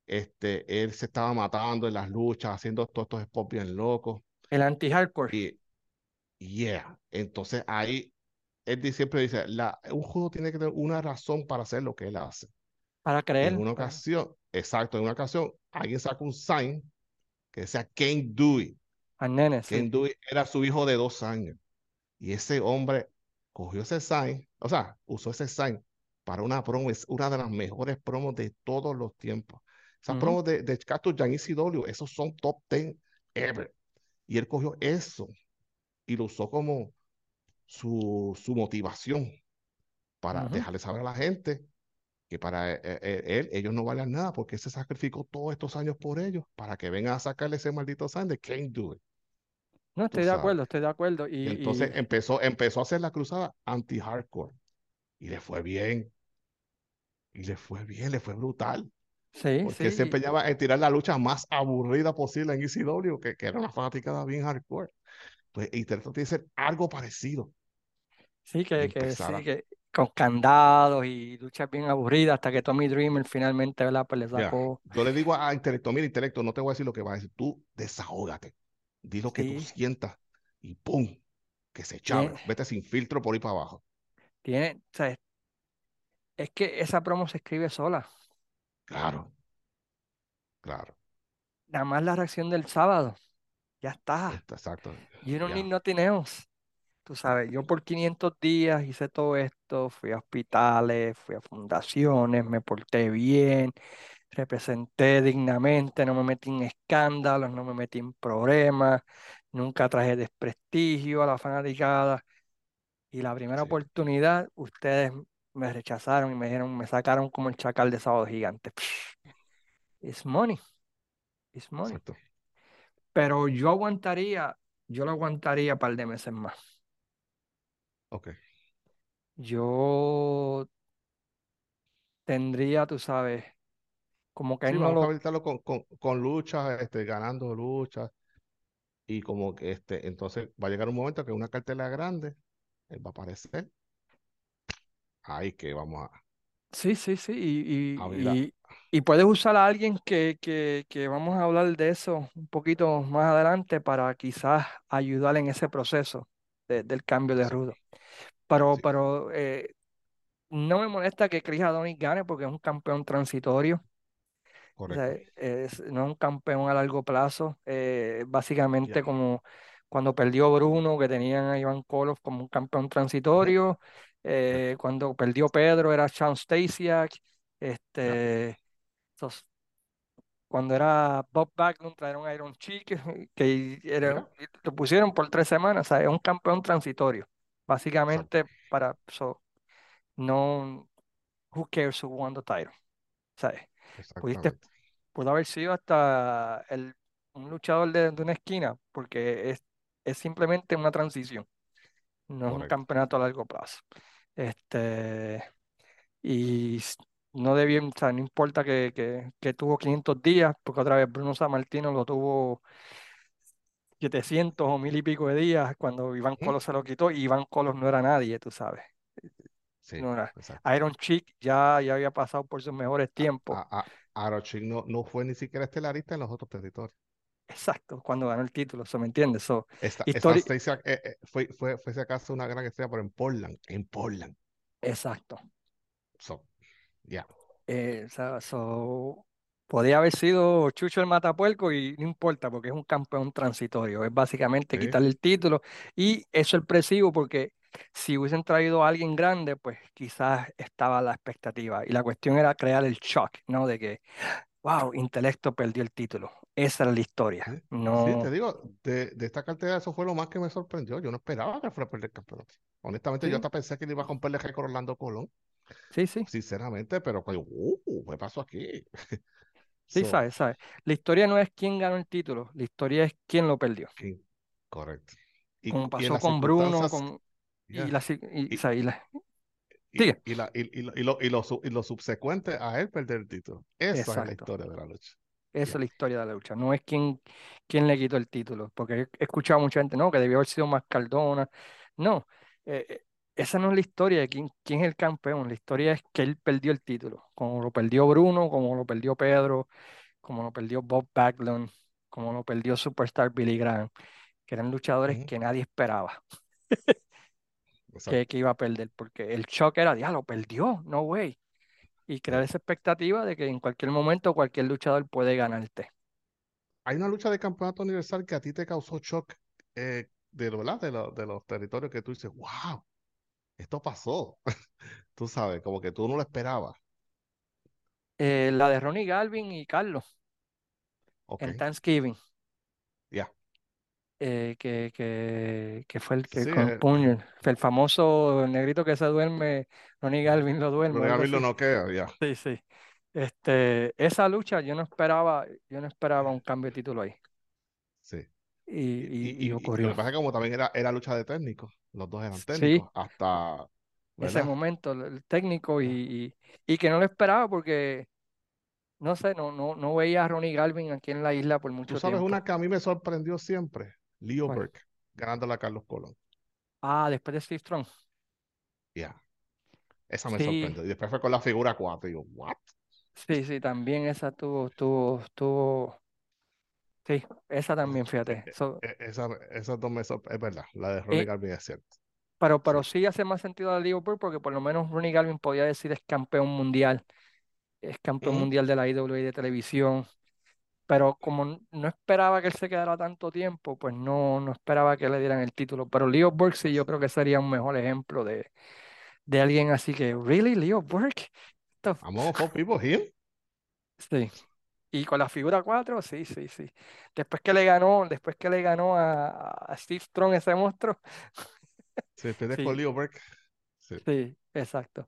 Este, él se estaba matando en las luchas, haciendo todos estos spots bien locos. El anti-hardcore. Y, yeah, entonces ahí él siempre dice, la, un juego tiene que tener una razón para hacer lo que él hace. Para creer. En una ocasión, exacto, en una ocasión, alguien sacó un sign que decía Kane Dewey. Al nene, Kane Dewey era su hijo de dos años. Y ese hombre cogió ese sign, o sea, usó ese sign para una promo, es una de las mejores promos de todos los tiempos. Esas promos de, de Cactus Jan y esos son top 10 ever. Y él cogió eso y lo usó como su, su motivación para dejarle saber a la gente que para e, e, e, él, ellos no valen nada porque se sacrificó todos estos años por ellos para que vengan a sacarle ese maldito de can't do it. No, estoy de acuerdo, estoy de acuerdo. Y, entonces Empezó, empezó a hacer la cruzada anti-hardcore y le fue bien. Y le fue bien, le fue brutal. Sí, porque se empeñaba en tirar la lucha más aburrida posible en ECW, que, que era una fanaticada bien hardcore. Pues intentó hacer algo parecido. Sí, que, que, sí, que, con candados y luchas bien aburridas hasta que Tommy Dreamer finalmente ¿verdad? Pues le sacó. yo le digo a Intelecto, mira, Intelecto, no te voy a decir lo que va a decir, tú desahógate, di lo que tú sientas y ¡pum! Que se echa, vete sin filtro por ahí para abajo. Tiene, o sea, es que esa promo se escribe sola. Claro, claro. Nada más la reacción del sábado, ya está. exacto. You don't need nothing else. Tú sabes, yo por 500 días hice todo esto, fui a hospitales, fui a fundaciones, me porté bien, representé dignamente, no me metí en escándalos, no me metí en problemas, nunca traje desprestigio a la fanaticada. Y la primera oportunidad, ustedes me rechazaron y me dijeron, me sacaron como el chacal de sábado gigante. It's money. It's money. Pero yo aguantaría, yo lo aguantaría un par de meses más. Ok. Yo tendría, tú sabes, como que sí, no vamos a con, con, con luchas, este, ganando luchas. Y como que este, entonces va a llegar un momento que una cartela grande, él va a aparecer. Ahí que vamos a. Sí, sí, sí. Y, y, y, puedes usar a alguien que, que, que, vamos a hablar de eso un poquito más adelante para quizás ayudar en ese proceso del cambio de rudo. Pero, pero eh, no me molesta que Chris Adonis gane porque es un campeón transitorio. es, no es un campeón a largo plazo. Eh, básicamente como cuando perdió Bruno, que tenían a Iván Koloff como un campeón transitorio. Eh, cuando perdió Pedro era Sean Stasiak. Este, cuando era Bob Backlund trajeron a Iron Chick, que era, lo pusieron por tres semanas. O sea, es un campeón transitorio. Básicamente, para so, no, who cares who won the title. ¿Sabes? Pudiste, pudo haber sido hasta el un luchador de, una esquina, porque es, es simplemente una transición, no es un campeonato a largo plazo. Este, y no debía, o sea, no importa que, que, tuvo 500 días, porque otra vez Bruno Sammartino lo tuvo 700 o mil y pico de días cuando Iván Colos se lo quitó y Iván Colos no era nadie, tú sabes. Sí, no era. Iron Chick ya, ya había pasado por sus mejores tiempos. Iron Chick no, no fue ni siquiera estelarista en los otros territorios. Exacto, cuando ganó el título, ¿se me entiende? So, esta, eh, eh, fue, fue, fue si acaso una gran estrella, pero en Portland, en Portland. Exacto. So, ya. Eh, so, podía haber sido Chucho el Matapuerco y no importa porque es un campeón transitorio. Es básicamente quitarle el título y eso es sorpresivo porque si hubiesen traído a alguien grande, pues quizás estaba la expectativa. Y la cuestión era crear el shock, ¿no? De que, wow, Intelecto perdió el título. Esa era la historia. Sí, no... sí te digo, de, de, esta cartera eso fue lo más que me sorprendió. Yo no esperaba que fuera a perder el campeonato. Honestamente, yo hasta pensé que le iba a romper el récord Orlando Colón. Sí, sí. Sinceramente, pero uh, ¿qué pasó aquí? sí, sabes, sabes. La historia no es quién ganó el título, la historia es quién lo perdió. Correcto. Y, Como pasó con Bruno, con... y, la, y, y, la, y, la, y, lo, y, lo, y, lo, y lo subsecuente a él perder el título. Esa es la historia de la lucha. Esa es la historia de la lucha. No es quién, quién le quitó el título. Porque he escuchado a mucha gente, no, que debió haber sido más Cardona. No, eh, eh, esa no es la historia de quién, quién es el campeón. La historia es que él perdió el título. Como lo perdió Bruno, como lo perdió Pedro, como lo perdió Bob Backlund, como lo perdió Superstar Billy Graham, que eran luchadores que nadie esperaba. que, que, iba a perder, porque el shock era, ya lo perdió, no way y crear esa expectativa de que en cualquier momento cualquier luchador puede ganarte. Hay una lucha de campeonato universal que a ti te causó shock eh, de, ¿verdad? De, de los territorios que tú dices, wow, esto pasó. tú sabes, como que tú no lo esperabas. Eh, la de Ronnie Galvin y Carlos. En Thanksgiving. Ya. Eh, que, que, que, fue el que con el, puño, el famoso negrito que se duerme, Ronnie Galvin lo duerme. Ronnie Galvin lo noquea, ya. Sí, sí. Este, esa lucha yo no esperaba, yo no esperaba un cambio de título ahí. Sí. Y, y, ocurrió. lo que pasa es que como también era, era lucha de técnicos, los dos eran técnicos, sí. hasta ese momento, el técnico y, y, que no lo esperaba porque no sé, no, no, no veía a Ronnie Galvin aquí en la isla por mucho tiempo. Tú sabes una que a mí me sorprendió siempre, Leo Burke, ganándola a Carlos Colón. Ah, después de Steve Strong. Ya. Esa me sorprendió. Y después fue con la figura 4. Y yo, ¿what? Sí, sí, también esa tuvo, tuvo, tuvo. Sí, esa también, fíjate. E, e, esa, esas dos me sorprenden. Es verdad, la de Ronnie eh, Galvin es cierto. Pero, pero sí. hace más sentido a Leo Burke porque por lo menos Ronnie Galvin podía decir es campeón mundial. Es campeón mundial de la IWA de televisión pero como no esperaba que él se quedara tanto tiempo, pues no, no esperaba que le dieran el título. Pero Leo Burke sí, yo creo que sería un mejor ejemplo de, de alguien así que, ¿really, Leo Burke? Vamos, people here. Sí. Y con la figura 4, sí, sí, sí. Después que le ganó, después que le ganó a, Steve Strong ese monstruo. Sí, te sí. Leo Burke. Sí. sí exacto.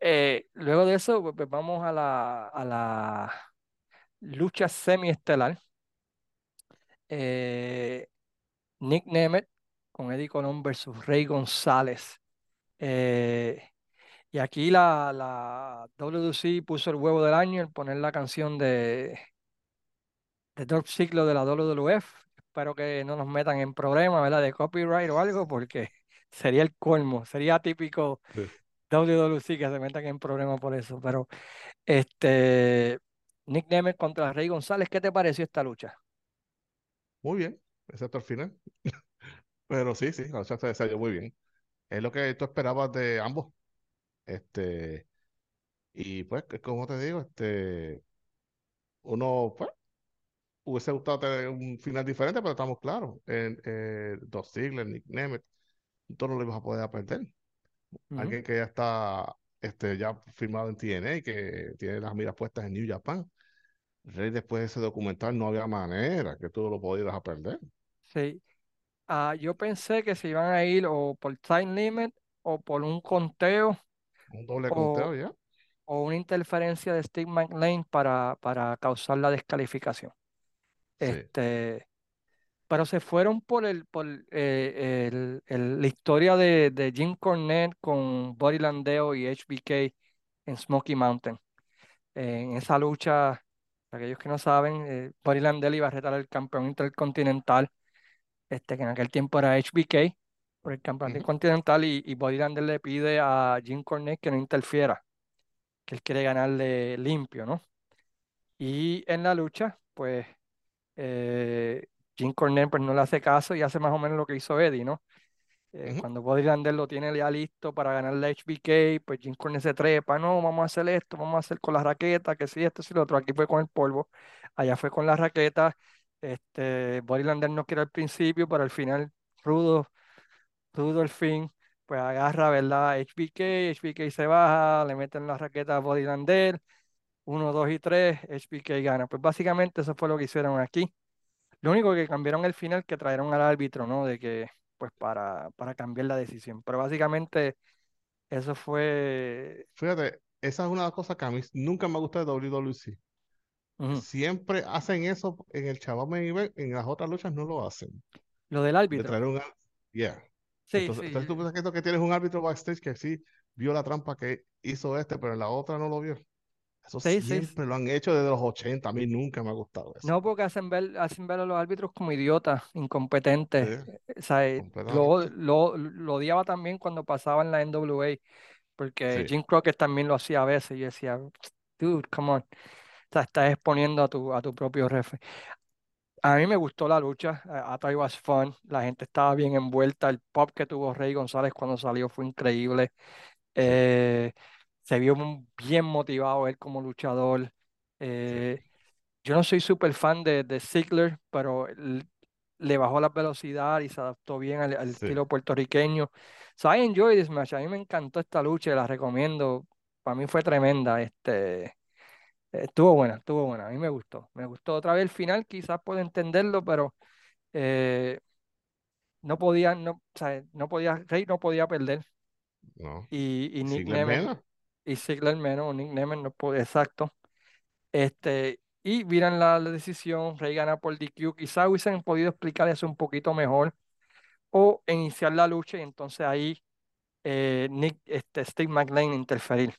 Eh, luego de eso, pues, pues vamos a la, a la lucha semiestelar. Eh, Nick Nemeth con Eddie Colón versus Rey González. Eh, y aquí la, la WC puso el huevo del año en poner la canción de, de Dolph Ziggler de la WWF. Espero que no nos metan en problemas, ¿verdad? De copyright o algo, porque sería el colmo, sería típico WWC que se metan en problemas por eso. Pero este, Nick Nemeth contra Rey González, ¿qué te pareció esta lucha? Muy bien, excepto al final. Pero sí, sí, la lucha se salió muy bien. Es lo que tú esperabas de ambos. Este, y pues, como te digo, este, uno, pues, hubiese gustado tener un final diferente, pero estamos claros. En, eh, Dos Ziggler, Nick Nemeth, tú no lo ibas a poder aprender. Alguien que ya está este, ya firmado en TNA, que tiene las miras puestas en New Japan. Rey, después de ese documental no había manera que tú lo pudieras perder. Sí. Ah, yo pensé que se iban a ir o por time limit o por un conteo. Un doble conteo ya. O una interferencia de Steve McLean para, para causar la descalificación. Este, pero se fueron por el, por eh, el, la historia de, de, Jim Cornette con Buddy Landeo y HBK en Smoky Mountain. en esa lucha, para aquellos que no saben, eh, Buddy Landell iba a retar al campeón intercontinental, este, que en aquel tiempo era HBK, por el campeonato intercontinental, y, y Buddy Landell le pide a Jim Cornette que no interfiera, que él quiere ganarle limpio, ¿no? Y en la lucha, pues eh, Jim Cornette pues, no le hace caso y hace más o menos lo que hizo Eddie, ¿no? Eh, cuando Body Lander lo tiene ya listo para ganar la HBK, pues Jim Cornette se trepa, no, vamos a hacer esto, vamos a hacer con la raqueta, que sí, esto, sí, lo otro. Aquí fue con el polvo, allá fue con la raqueta. Este, Body Lander no quiere al principio, pero al final, rudo, rudo el fin, pues agarra, ¿verdad? HBK, HBK se baja, le meten la raqueta a Body Lander, 1, 2 y 3, HBK gana. Pues básicamente eso fue lo que hicieron aquí. Lo único que cambiaron el final que trajeron al árbitro, ¿no? De que, pues, para, para cambiar la decisión. Pero básicamente, eso fue. Fíjate, esa es una de las cosas que a mí nunca me gusta de WWC. Siempre hacen eso en el Chaval en las otras luchas no lo hacen. Lo del árbitro. De traer un. Yeah. Sí, entonces, sí, tú piensas que, tienes un árbitro backstage que sí vio la trampa que hizo este, pero en la otra no lo vio. Eso siempre lo han hecho desde los 80. A mí nunca me ha gustado eso. No, porque hacen ver, hacen ver a los árbitros como idiotas, incompetentes. Eh, lo, lo, odiaba también cuando pasaba en la NWA, porque Jim Crockett también lo hacía a veces. Y decía, dude, come on. O sea, estás exponiendo a tu, a tu propio jefe. A mí me gustó la lucha, it was fun, la gente estaba bien envuelta, el pop que tuvo Rey González cuando salió fue increíble. Eh, se vio bien motivado él como luchador. Eh, yo no soy súper fan de, de Ziggler, pero le bajó la velocidad y se adaptó bien al, estilo puertorriqueño. So I enjoyed this match. A mí me encantó esta lucha y la recomiendo. Para mí fue tremenda. Este, estuvo buena, estuvo buena. A mí me gustó. Me gustó otra vez el final, quizás puedo entenderlo, pero eh, no podía, no, no podía, Rey no podía perder. No. Y, y Nick y Ziggler menos, Nick Nemeth no puede, exacto. Este, y miran la, decisión, Rey gana por DQ. Quizá hubiesen podido explicar eso un poquito mejor o iniciar la lucha y entonces ahí eh, Nick, este, Steve McLean interferir,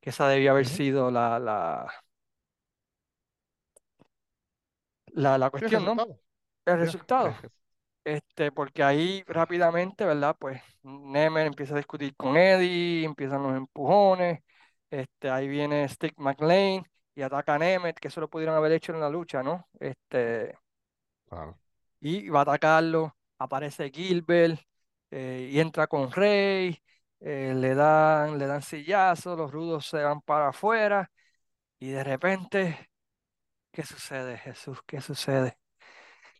que esa debía haber sido la, la, la, la cuestión, ¿no? El resultado. Este, porque ahí rápidamente, ¿verdad? Pues Nemer empieza a discutir con Eddie, empiezan los empujones, este, ahí viene Stick McLean y ataca a Nemeth, que eso lo pudieron haber hecho en la lucha, ¿no? Este, y va a atacarlo, aparece Gilbert eh, y entra con Rey, eh, le dan, le dan sillazos, los rudos se van para afuera y de repente, ¿qué sucede, Jesús? ¿Qué sucede?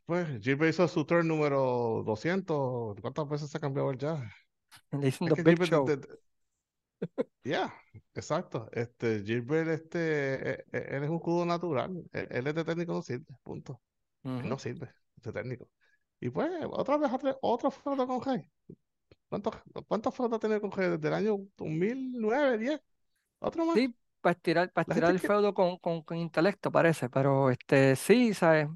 Pues Gilbert hizo su turn número 200. ¿Cuántas veces se ha cambiado el ya? Le dicen. Ya, exacto. Este, Gilbert, este, e, e, él es un judo natural. Él, es de técnico, no sirve, punto. no sirve de técnico. Y pues, otra vez, otro foto con Jay. ¿Cuántos, cuántos fotos tiene con Jay desde el año 2009, 10? ¿Otro más? Sí, para estirar, para el feudo con, con, con, intelecto, parece, pero este sí, ¿sabes?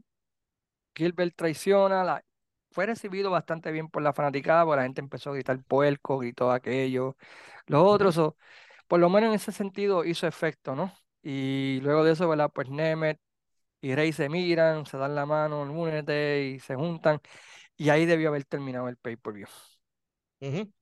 Gilbert traiciona, la... fue recibido bastante bien por la fanaticada, porque la gente empezó a gritar puerco, gritó aquello, los otros, por lo menos en ese sentido hizo efecto, ¿no? Y luego de eso, ¿verdad? Pues Nemeth y Rey se miran, se dan la mano, únete y se juntan, y ahí debió haber terminado el pay-per-view.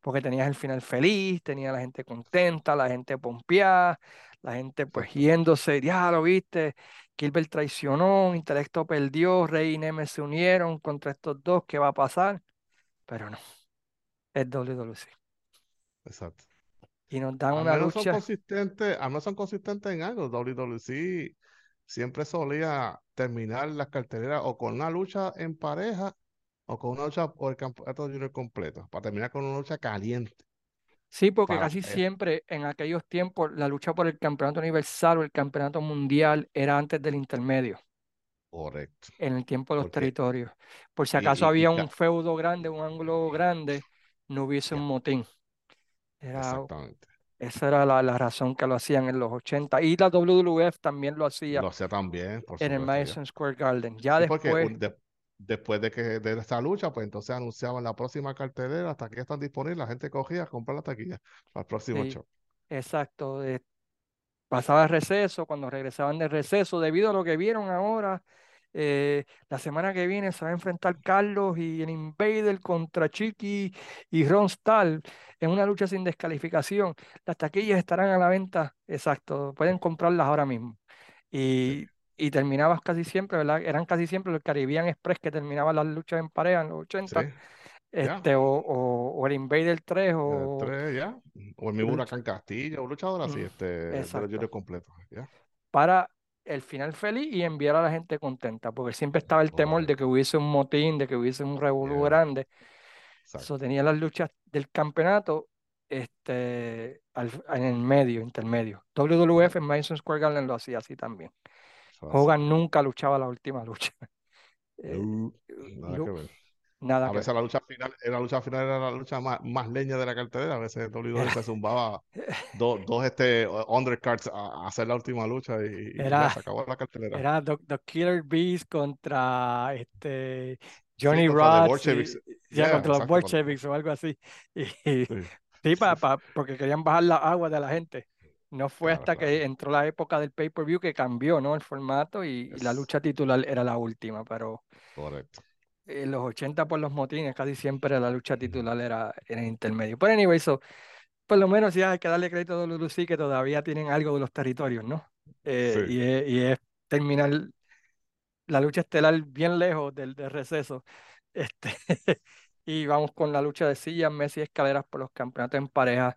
Porque tenías el final feliz, tenía la gente contenta, la gente pompeada, la gente pues yéndose, ya lo viste, Gilbert traicionó, Intelecto perdió, Rey y Neme se unieron contra estos dos, ¿qué va a pasar? Pero no, es WWC. Exacto. Y nos dan una lucha. Son consistentes, menos son consistentes en algo. WWC siempre solía terminar las carteleras o con una lucha en pareja o con una lucha por el campeonato junior completo, para terminar con una lucha caliente. Sí, porque casi siempre en aquellos tiempos la lucha por el campeonato universal o el campeonato mundial era antes del intermedio. Correcto. En el tiempo de los territorios. Por si acaso había un feudo grande, un ángulo grande, no hubiese un motín. Exactamente. Esa era la, la razón que lo hacían en los 80. Y la WWF también lo hacía Lo hacía también, por en el. Madison Square Garden. Ya porque después, de- después de que de esta lucha, pues entonces anunciaban la próxima cartelera, hasta que están disponibles, la gente cogía a comprar la taquilla para el próximo sí, show. exacto, eh, pasaba el receso, cuando regresaban de receso, debido a lo que vieron ahora, eh, la semana que viene se va a enfrentar Carlos y el Invader contra Chiqui y Ron Stahl en una lucha sin descalificación. Las taquillas estarán a la venta, exacto, pueden comprarlas ahora mismo. Sí, Y, terminabas casi siempre, ¿verdad? Eran casi siempre los Caribbean Express que terminaban las luchas en pareja en los sí, 80, ya. este, o, o, o el Invader 3 Ya, o tres, ya. O en mi lucha- Huracán Castillo, un luchador así, Mm, este, completos, ya. para el final feliz y enviar a la gente contenta, porque siempre estaba el temor de que hubiese un motín, de que hubiese un revolú grande. Eso tenía las luchas del campeonato este, al- en el medio, intermedio. WWF en Madison Square Garden lo hacía así también. Hogan nunca luchaba la última lucha. Eh, No, nada no, que ver. nada A que veces la lucha final, eh, la lucha final era la lucha más, más leña de la cartelera. A veces WWE ver. se zumbaba dos, dos este, undercards a, a hacer la última lucha y, y ya Era, se acabó la cartelera. era The, The Killer Beast contra este, Sí, Johnny contra The Rods, Bolsheviks. y- ya Yeah, contra los exacto. contra- Bolsheviks o algo así. Y, Sí, Sí, pa- pa- porque querían bajar la agua de la gente. No fue claro, hasta claro. que entró la época del pay-per-view que cambió, ¿no? El formato y, y la lucha titular era la última, pero correcto. en los 80 por los motines casi siempre la lucha titular era, en intermedio. Pero anyway, so, por lo menos ya hay que darle crédito a WC que todavía tienen algo de los territorios, ¿no? Eh, Sí. y, es, y es terminar la lucha estelar bien lejos del, del receso. Este, y vamos con la lucha de sillas, Messi y escaleras por los campeonatos en pareja.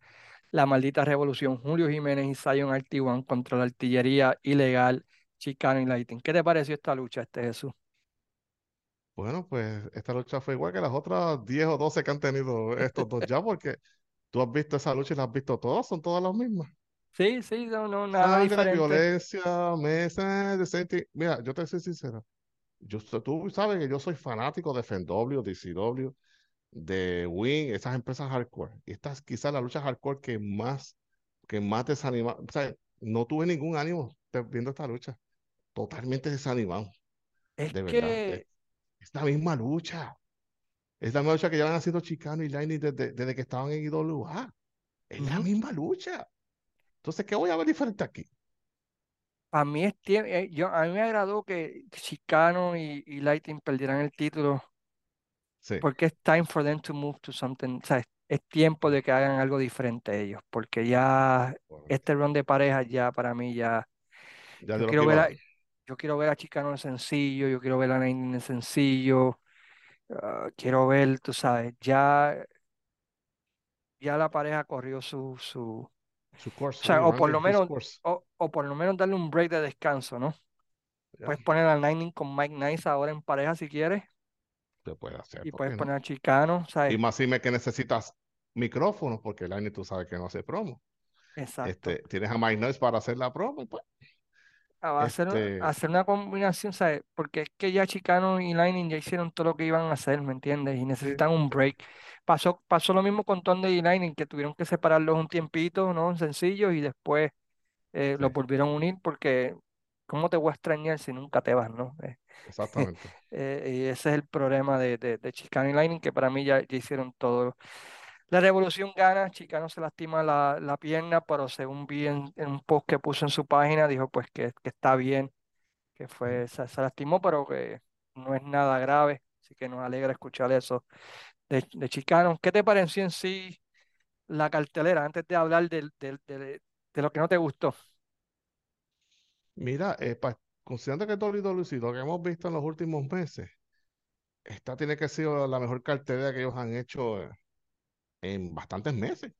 La maldita revolución. Julio Jiménez y Zion Artiwan contra la artillería ilegal, Chicano y Lighting. ¿Qué te pareció esta lucha, este Jesús? Bueno, pues esta lucha fue igual que las otras 10 o 12 que han tenido estos dos ya, porque tú has visto esa lucha y las has visto todas, son todas las mismas. Sí, sí, no, no, nada Sangre, diferente. violencia, mesa, decente. Mira, yo te soy sincero. Yo, tú sabes que yo soy fanático de FNW, DCW, de Wing, esas empresas hardcore. Y esta es quizás la lucha hardcore que más, que más desanima. O sea, no tuve ningún ánimo viendo esta lucha. Totalmente desanimado, Es de verdad. que Es, es la misma lucha. Es la misma lucha que llevan haciendo Chicano y Lightning desde, desde que estaban en IWA. Es la misma lucha. Entonces, ¿qué voy a ver diferente aquí? para mí es tiempo. yo, a mí me agradó que Chicano y, y Lighting perdieran el título Sí, porque es time for them to move to something. O sea, es, es tiempo de que hagan algo diferente ellos, porque ya este run de parejas ya para mí ya. Ya Yo quiero ver a yo quiero ver a Chicano en sencillo, yo quiero ver a Lightning en sencillo, ah, quiero ver, tú sabes, ya, ya la pareja corrió su, su, course, sea, o por lo menos, o, o por lo menos darle un break de descanso, ¿no? Puedes poner a Lightning con Mike Nice ahora en pareja si quieres, se puede hacer, y ¿por puedes poner no? a Chicano, Y ¿sabes? más si me que necesitas micrófonos, porque el año tú sabes que no hace promo. Exacto. Este, tienes a Mike Noise para hacer la promo, y pues, a hacer, este, hacer una combinación, ¿sabes? Porque es que ya Chicano y Lightning ya hicieron todo lo que iban a hacer, ¿me entiendes? Y sí, necesitan un break. Pasó, pasó lo mismo con Tonde y Lightning, que tuvieron que separarlos un tiempito, ¿no? Sencillo, y después eh, sí, los volvieron a unir porque ¿cómo te voy a extrañar si nunca te vas, ¿no? Eh, exactamente. eh, y ese es el problema de, de, de Chicano y Lightning, que para mí ya, ya hicieron todo. La revolución gana, Chicano se lastima la, la pierna, pero según vi en, en un post que puso en su página, dijo pues que, que está bien, que fue, se, se lastimó, pero que no es nada grave, así que nos alegra escuchar eso de, de Chicano. ¿Qué te pareció en sí la cartelera antes de hablar del- del- de lo que no te gustó? Mira, eh, pa- considerando que WWC, lo que hemos visto en los últimos meses, esta tiene que ser la mejor cartelera que ellos han hecho eh, en bastantes meses,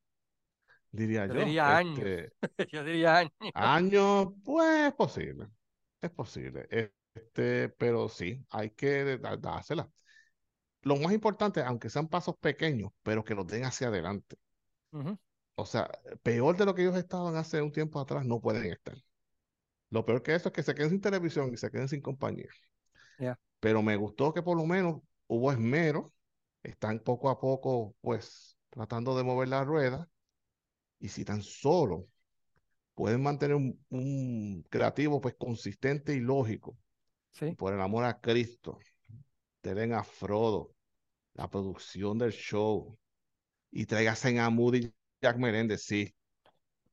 diría Yo yo. diría años, Este, yo diría años. años, pues es posible, es posible. Este, pero sí, hay que dársela. Lo más importante, aunque sean pasos pequeños, pero que los den hacia adelante. O sea, peor de lo que ellos estaban hace un tiempo atrás, no pueden estar. Lo peor que eso es que se queden sin televisión y se queden sin compañía. Pero me gustó que por lo menos hubo esmero, están poco a poco, pues, tratando de mover la rueda Y si tan solo pueden mantener un, creativo pues consistente y lógico, ¿Sí? por el amor a Cristo, den a Frodo, la producción del show, y traigasen a Moody Jack Meréndez, sí,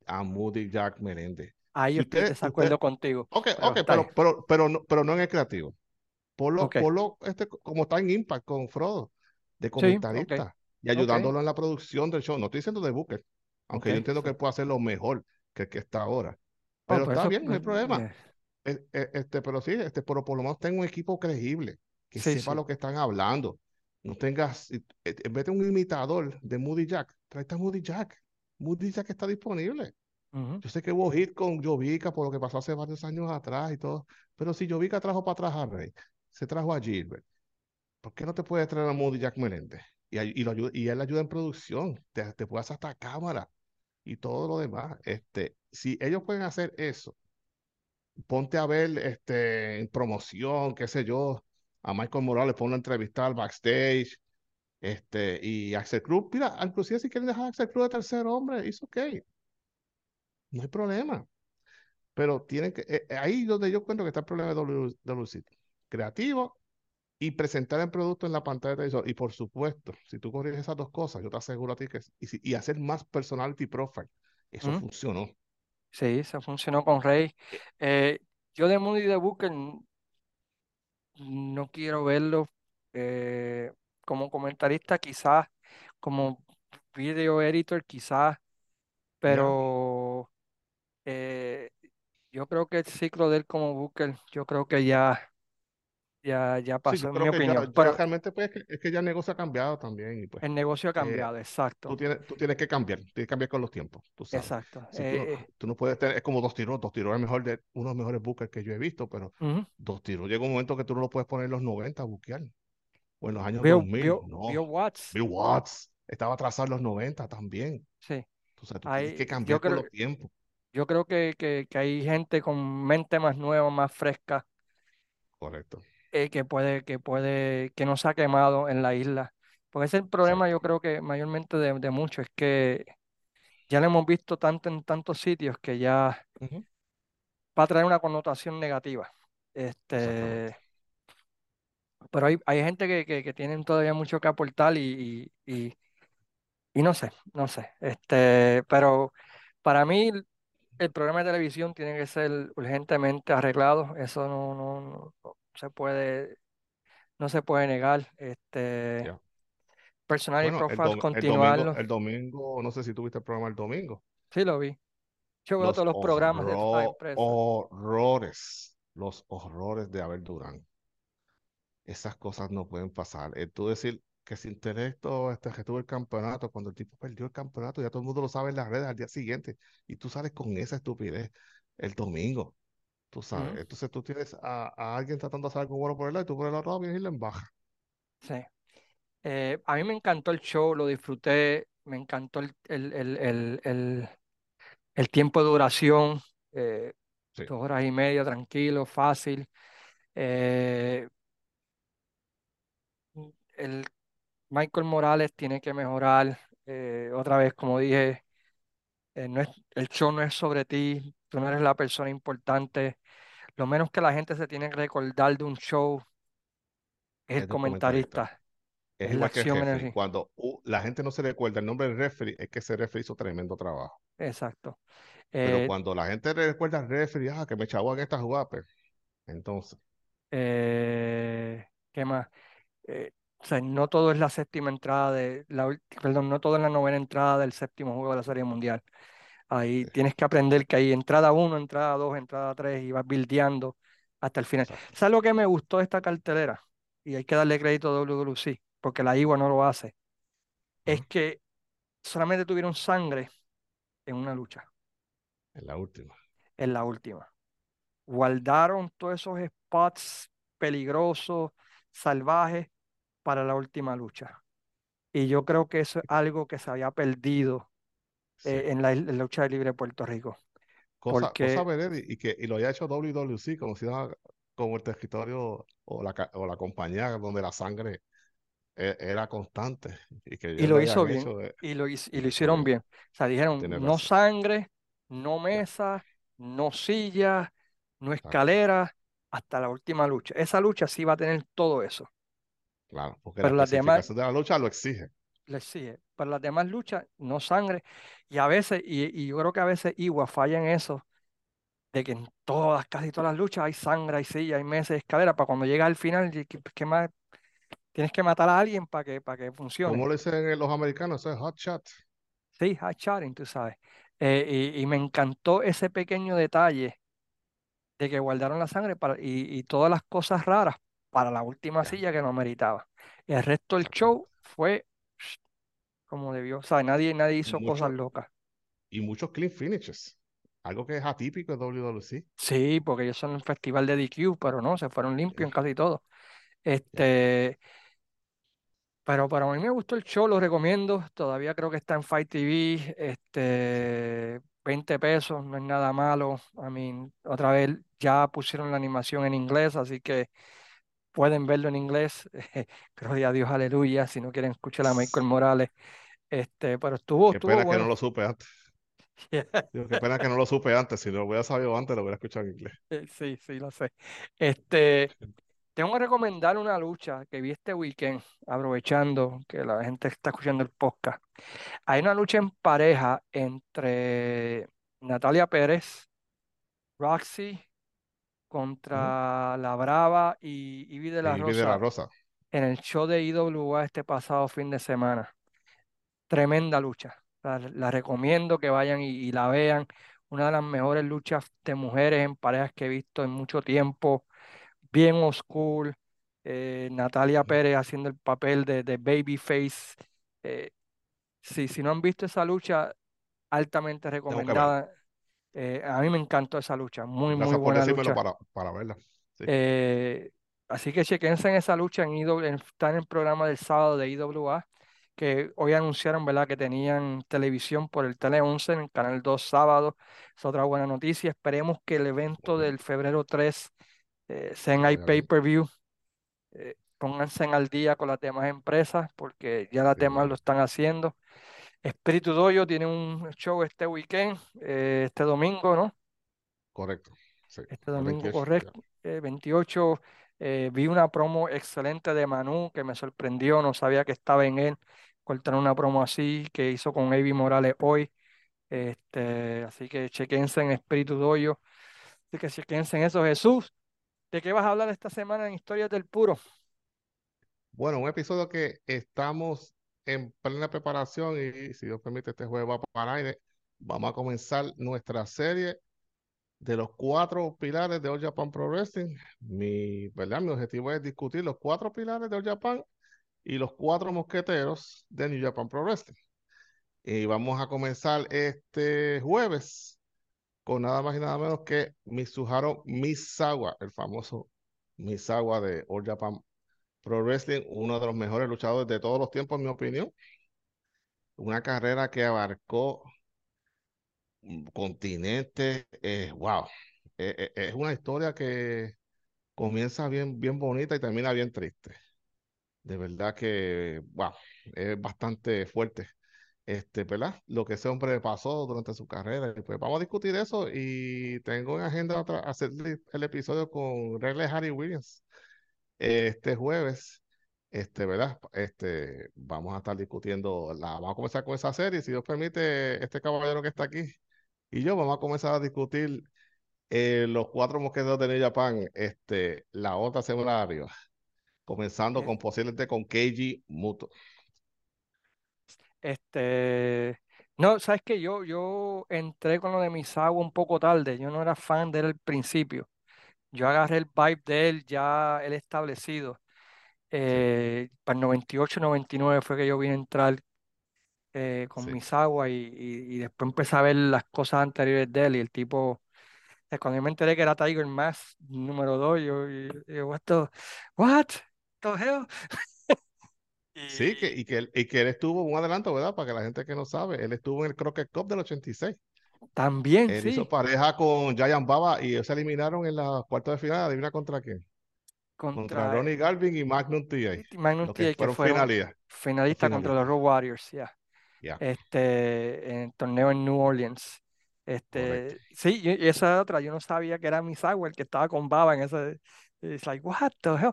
a Moody Jack Meréndez. Ahí yo estoy de desacuerdo contigo. Ok, pero ok, pero, pero, pero, no, pero no en el creativo. Por lo, este, como está en Impact con Frodo, de comentarista, y ayudándolo en la producción del show. No estoy diciendo de Booker, aunque yo entiendo que puede hacer lo mejor que el que está ahora. Oh, pero pues está bien, no hay problema. E, e, este, pero sí, este, pero por lo menos tengo un equipo creíble, que sepa lo que están hablando. No tengas, e, en vez de un imitador de Moody Jack, trae a Moody Jack. Moody Jack está disponible. Yo sé que hubo hit con Jovica por lo que pasó hace varios años atrás y todo, pero si Jovica trajo para atrás a Rey, se trajo a Gilbert, ¿por qué no te puede traer a Moody Jack Meléndez? Y, y, lo ayuda, y él ayuda en producción, te, te puede hacer hasta cámara y todo lo demás. Este, si ellos pueden hacer eso, ponte a ver este, en promoción, qué sé yo, a Michael Morales, ponlo a entrevistar backstage, este, y Axel Cruz, mira, inclusive si quieren dejar a Axel Cruz de tercer hombre, es ok. No hay problema. Pero tienen que, eh, ahí donde yo cuento que está el problema de WC. Creativo y presentar el producto en la pantalla de televisor. Y por supuesto, si tú corriges esas dos cosas, yo te aseguro a ti que y, y hacer más personality profile, eso funcionó. Sí, se funcionó con Rey. Eh, yo de Moody de Booker no quiero verlo eh, como comentarista, quizás como video editor, quizás, pero eh, yo creo que el ciclo de él como Booker, yo creo que ya ya, ya pasó, en mi opinión. pero realmente pues, es que, ya el negocio ha cambiado también. Y pues, el negocio ha eh, cambiado, exacto. Tú tienes, tú tienes que cambiar, tienes que cambiar con los tiempos, tú sabes. Exacto. Eh, eh. tú, no, puedes tener, es como dos tiros, dos tiros es mejor de uno de los mejores bookers que yo he visto, pero dos tiros llega un momento que tú no lo puedes poner en los 90 a buquear. O en los años 2000. no. Bill Watts. Bill Watts. Estaba atrasado en los 90 también. Sí. tú tienes que cambiar con los tiempos. Yo creo que, que, que hay gente con mente más nueva, más fresca. Correcto eh, que puede, que puede, que no se ha quemado en la isla. Porque ese es el problema, yo creo que mayormente de, de muchos, es que ya lo hemos visto tanto en tantos sitios que ya va a traer una connotación negativa. Este, pero hay, hay gente que, que, que, tienen todavía mucho que aportar y, y, y, no sé, no sé. Este, pero para mí el programa de televisión tiene que ser urgentemente arreglado. Eso no, no, no, se puede, no se puede negar. Este, personal y profile, continuarlo. El domingo, no sé si tuviste el programa el domingo. Sí, lo vi. Yo veo todos los programas de Horrores, los horrores de Abel Durán. Esas cosas no pueden pasar. Tú decir que sin intelecto este, que tuvo el campeonato, cuando el tipo perdió el campeonato, ya todo el mundo lo sabe en las redes al día siguiente, y tú sales con esa estupidez el domingo. Tú sabes, entonces tú tienes a, alguien tratando de hacer algo bueno por el lado y tú por el otro lado vienes y le baja. Sí. Eh, a mí me encantó el show, lo disfruté, me encantó el, el, el, el, el tiempo de duración, eh, dos horas y media, tranquilo, fácil. Eh, el Michael Morales tiene que mejorar. otra vez, como dije, no es, el show no es sobre ti, tú no eres la persona importante. Lo menos que la gente se tiene que recordar de un show es, el comentarista. Es, la acción en Cuando la gente no se recuerda el nombre del referee, es que ese referee hizo tremendo trabajo. Exacto. Pero eh, cuando la gente recuerda al referee, ah, que me echaba en esta jugada, pues, entonces. Eh, ¿Qué más? Eh, o sea, no todo es la séptima entrada de la, perdón, no todo es la novena entrada del séptimo juego de la Serie Mundial. Ahí tienes que aprender que hay entrada 1, entrada 2, entrada 3 y vas buildeando hasta el final. ¿Sabes lo que me gustó de esta cartelera? Y hay que darle crédito a WWC, porque la IWA no lo hace. Es que solamente tuvieron sangre en una lucha. En la última. En la última. Guardaron todos esos spots peligrosos, salvajes, para la última lucha. Y yo creo que eso es algo que se había perdido eh, en, la, lucha de libre de Puerto Rico. Cosa, Porque... cosa y, que y lo haya hecho WWC como si como el territorio o la, o la compañía donde la sangre e, era constante. Y, que y lo hizo bien. y, lo, y lo hicieron bien. O sea, dijeron, no sangre, no mesa, no silla, no escalera, hasta la última lucha. Esa lucha sí va a tener todo eso. Claro, porque Pero la las demás, de la lucha lo exige. Lo exige. Pero las demás luchas, no sangre. Y a veces, y, yo creo que a veces Igua falla en eso, de que en todas, casi todas las luchas hay sangre, hay silla, hay mesa, hay escalera, para cuando llega al final, ¿qué más? Tienes que matar a alguien para que, para que funcione. ¿Cómo le dicen los americanos? Es hot shot. Sí, hot shotting, tú sabes. Eh, y, me encantó ese pequeño detalle de que guardaron la sangre para, y, todas las cosas raras para la última silla que no meritaba. El resto del show fue como debió. O sea, nadie, nadie hizo cosas locas. Y muchos clean finishes. Algo que es atípico de WWC. Sí, porque ellos son un festival de DQ, pero no, se fueron limpios en casi todo. Este, pero para mí me gustó el show, lo recomiendo. Todavía creo que está en Fight TV. Este, 20 pesos, no es nada malo. I mean, otra vez ya pusieron la animación en inglés, así que pueden verlo en inglés. Gloria a Dios, aleluya. Si no quieren escuchar a Michael Morales. Este, pero estuvo. Qué pena que no lo supe antes. qué pena que no lo supe antes. Si lo hubiera sabido antes, lo hubiera escuchado en inglés. Sí, sí, lo sé. Este, tengo que recomendar una lucha que vi este weekend, aprovechando que la gente está escuchando el podcast. Hay una lucha en pareja entre Natalia Pérez, Roxy contra La Brava y Ivy de la, Rosa, en el show de IWA este pasado fin de semana. Tremenda lucha. La, recomiendo que vayan y, la vean. Una de las mejores luchas de mujeres en parejas que he visto en mucho tiempo bien oscuro. Eh, Natalia Pérez haciendo el papel de, de Babyface. Eh, si no han visto esa lucha, altamente recomendada. Eh, a mí me encantó esa lucha, muy, muy buena lucha. Para, para verla. así que chequense en esa lucha, en está en el programa del sábado de IWA, que hoy anunciaron ¿verdad? que tenían televisión por el Tele 11 en el Canal 2 sábado. Es otra buena noticia. Esperemos que el evento del febrero 3 eh, sean hay pay-per-view, eh, pónganse al día con las demás empresas porque ya las demás lo están haciendo. Espíritu Doyo tiene un show este weekend, eh, este domingo, ¿no? Correcto. este domingo, correcto. 28. vi una promo excelente de Manu que me sorprendió, no sabía que estaba en él. Cortaron una promo así que hizo con Avi Morales hoy. Este, así que chequense en Espíritu Doyo. Así que chequense en eso, Jesús. ¿De qué vas a hablar esta semana en Historias del Puro? Bueno, un episodio que estamos en plena preparación y si Dios permite este jueves va para aire. Vamos a comenzar nuestra serie de los cuatro pilares de All Japan Pro Wrestling. Mi, ¿verdad? Mi objetivo es discutir los cuatro pilares de All Japan y los cuatro mosqueteros de New Japan Pro Wrestling. Y vamos a comenzar este jueves con nada más y nada menos que Mitsuharu Misawa, el famoso Misawa de All Japan Pro Wrestling, uno de los mejores luchadores de todos los tiempos, en mi opinión. Una carrera que abarcó continente, eh, wow, eh, eh, es una historia que comienza bien, bien bonita y termina bien triste. De verdad que, wow, es bastante fuerte este, ¿verdad? Lo que ese hombre pasó durante su carrera. pues vamos a discutir eso y tengo en agenda hacer el episodio con Regle Harry Williams este jueves. Este, ¿verdad? Este, vamos a estar discutiendo, la, vamos a comenzar con esa serie, si Dios permite, este caballero que está aquí y yo vamos a comenzar a discutir eh, los cuatro mosqueteros de New Japan, este, la otra semana arriba, comenzando con posiblemente con Keiji Muto. Este, no, sabes que yo, yo entré con lo de Misawa un poco tarde, yo no era fan de él al principio. Yo agarré el vibe de él ya él establecido. Eh, para el 98, 99 fue que yo vine a entrar eh, con Misawa y, y, después empecé a ver las cosas anteriores de él y el tipo, cuando yo me enteré que era Tiger Mask número 2, yo, yo, what the, what? Sí, que, y, que él, y que él estuvo un adelanto, ¿verdad? Para que la gente que no sabe, él estuvo en el Crockett Cup del 86. También, él sí. hizo pareja con Giant Baba y ellos se eliminaron en la cuarta de final. ¿Adivina contra quién? contra, Ronnie Galvin y Magnum T.I. Magnum T.I. que, fueron finalistas, contra los Road Warriors, ya. Este, en el torneo en New Orleans. Este, sí, y esa otra, yo no sabía que era Miss el que estaba con Baba en ese. Es like, what the hell?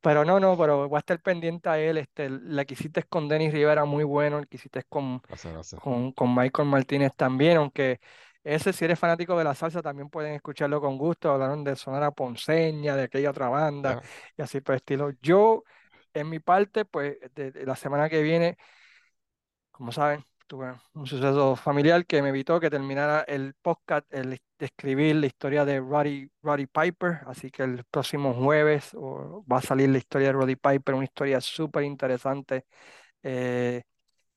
Pero no, no, pero voy a estar pendiente a él. Este, la que hiciste con Denis Rivera, muy bueno. El que hiciste con, con, con Michael Martínez también, aunque ese, si eres fanático de la salsa, también pueden escucharlo con gusto. Hablaron de Sonora Ponceña, de aquella otra banda y así por estilo. Yo, en mi parte, pues de, la semana que viene, como saben, tuve un suceso familiar que me evitó que terminara el podcast, el de escribir la historia de Roddy, Roddy Piper. Así que el próximo jueves va a salir la historia de Roddy Piper, una historia súper interesante. Eh,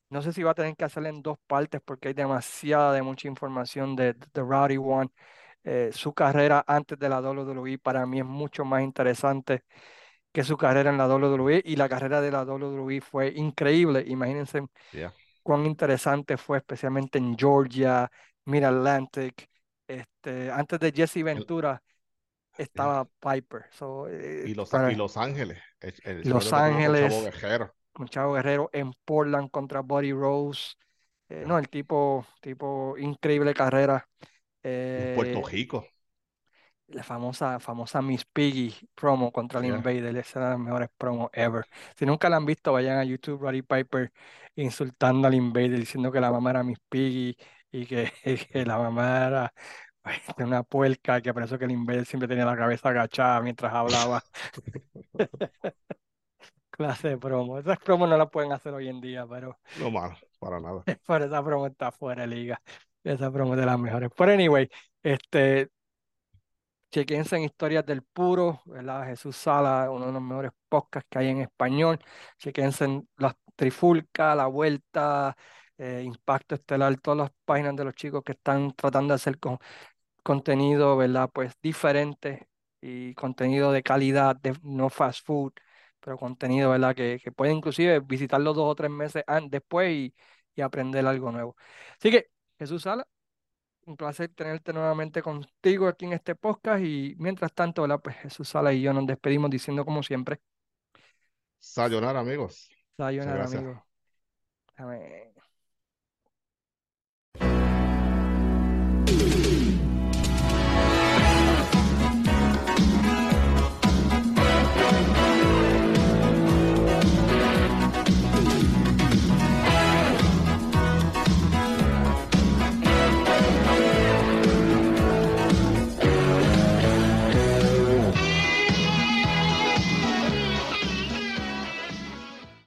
no sé si va a tener que hacerla en dos partes porque hay demasiada de mucha información de The Rowdy One. Eh, su carrera antes de la WWE para mí es mucho más interesante que su carrera en la WWE y la carrera de la WWE fue increíble. Imagínense cuán interesante fue, especialmente en Georgia, Mid Atlantic. Este, antes de Jesse Ventura estaba Piper. Eh, y, los, Ángeles. los Ángeles con Chavo Guerrero en Portland contra Buddy Rose. Eh, no, el tipo, tipo, increíble carrera. Puerto eh, Rico. La famosa, famosa Miss Piggy promo contra el Invader, esa es una de las mejores promos ever. Si nunca la han visto, vayan a YouTube, Roddy Piper insultando al Invader, diciendo que la mamá era Miss Piggy y que, la mamá era una puerca, que por eso que el Invader siempre tenía la cabeza agachada mientras hablaba. clase de promo. Esas promos no las pueden hacer hoy en día, pero. No malo, para nada. Pero esa promo está fuera de liga. Esa promo es de las mejores. Pero anyway, este. Chequense en Historias del Puro, ¿verdad? Jesús Sala, uno de los mejores podcasts que hay en español. Chequense en Las Trifulca, La Vuelta, eh, Impacto Estelar, todas las páginas de los chicos que están tratando de hacer con, contenido, ¿verdad? Pues diferente y contenido de calidad, no fast food pero contenido, ¿verdad? Que, que puede inclusive visitarlo dos o tres meses después y, y aprender algo nuevo. Así que, Jesús Sala, un placer tenerte nuevamente contigo aquí en este podcast y mientras tanto, ¿verdad? Pues Jesús Sala y yo nos despedimos diciendo como siempre. Sayonara, amigos. Sayonara, amigos.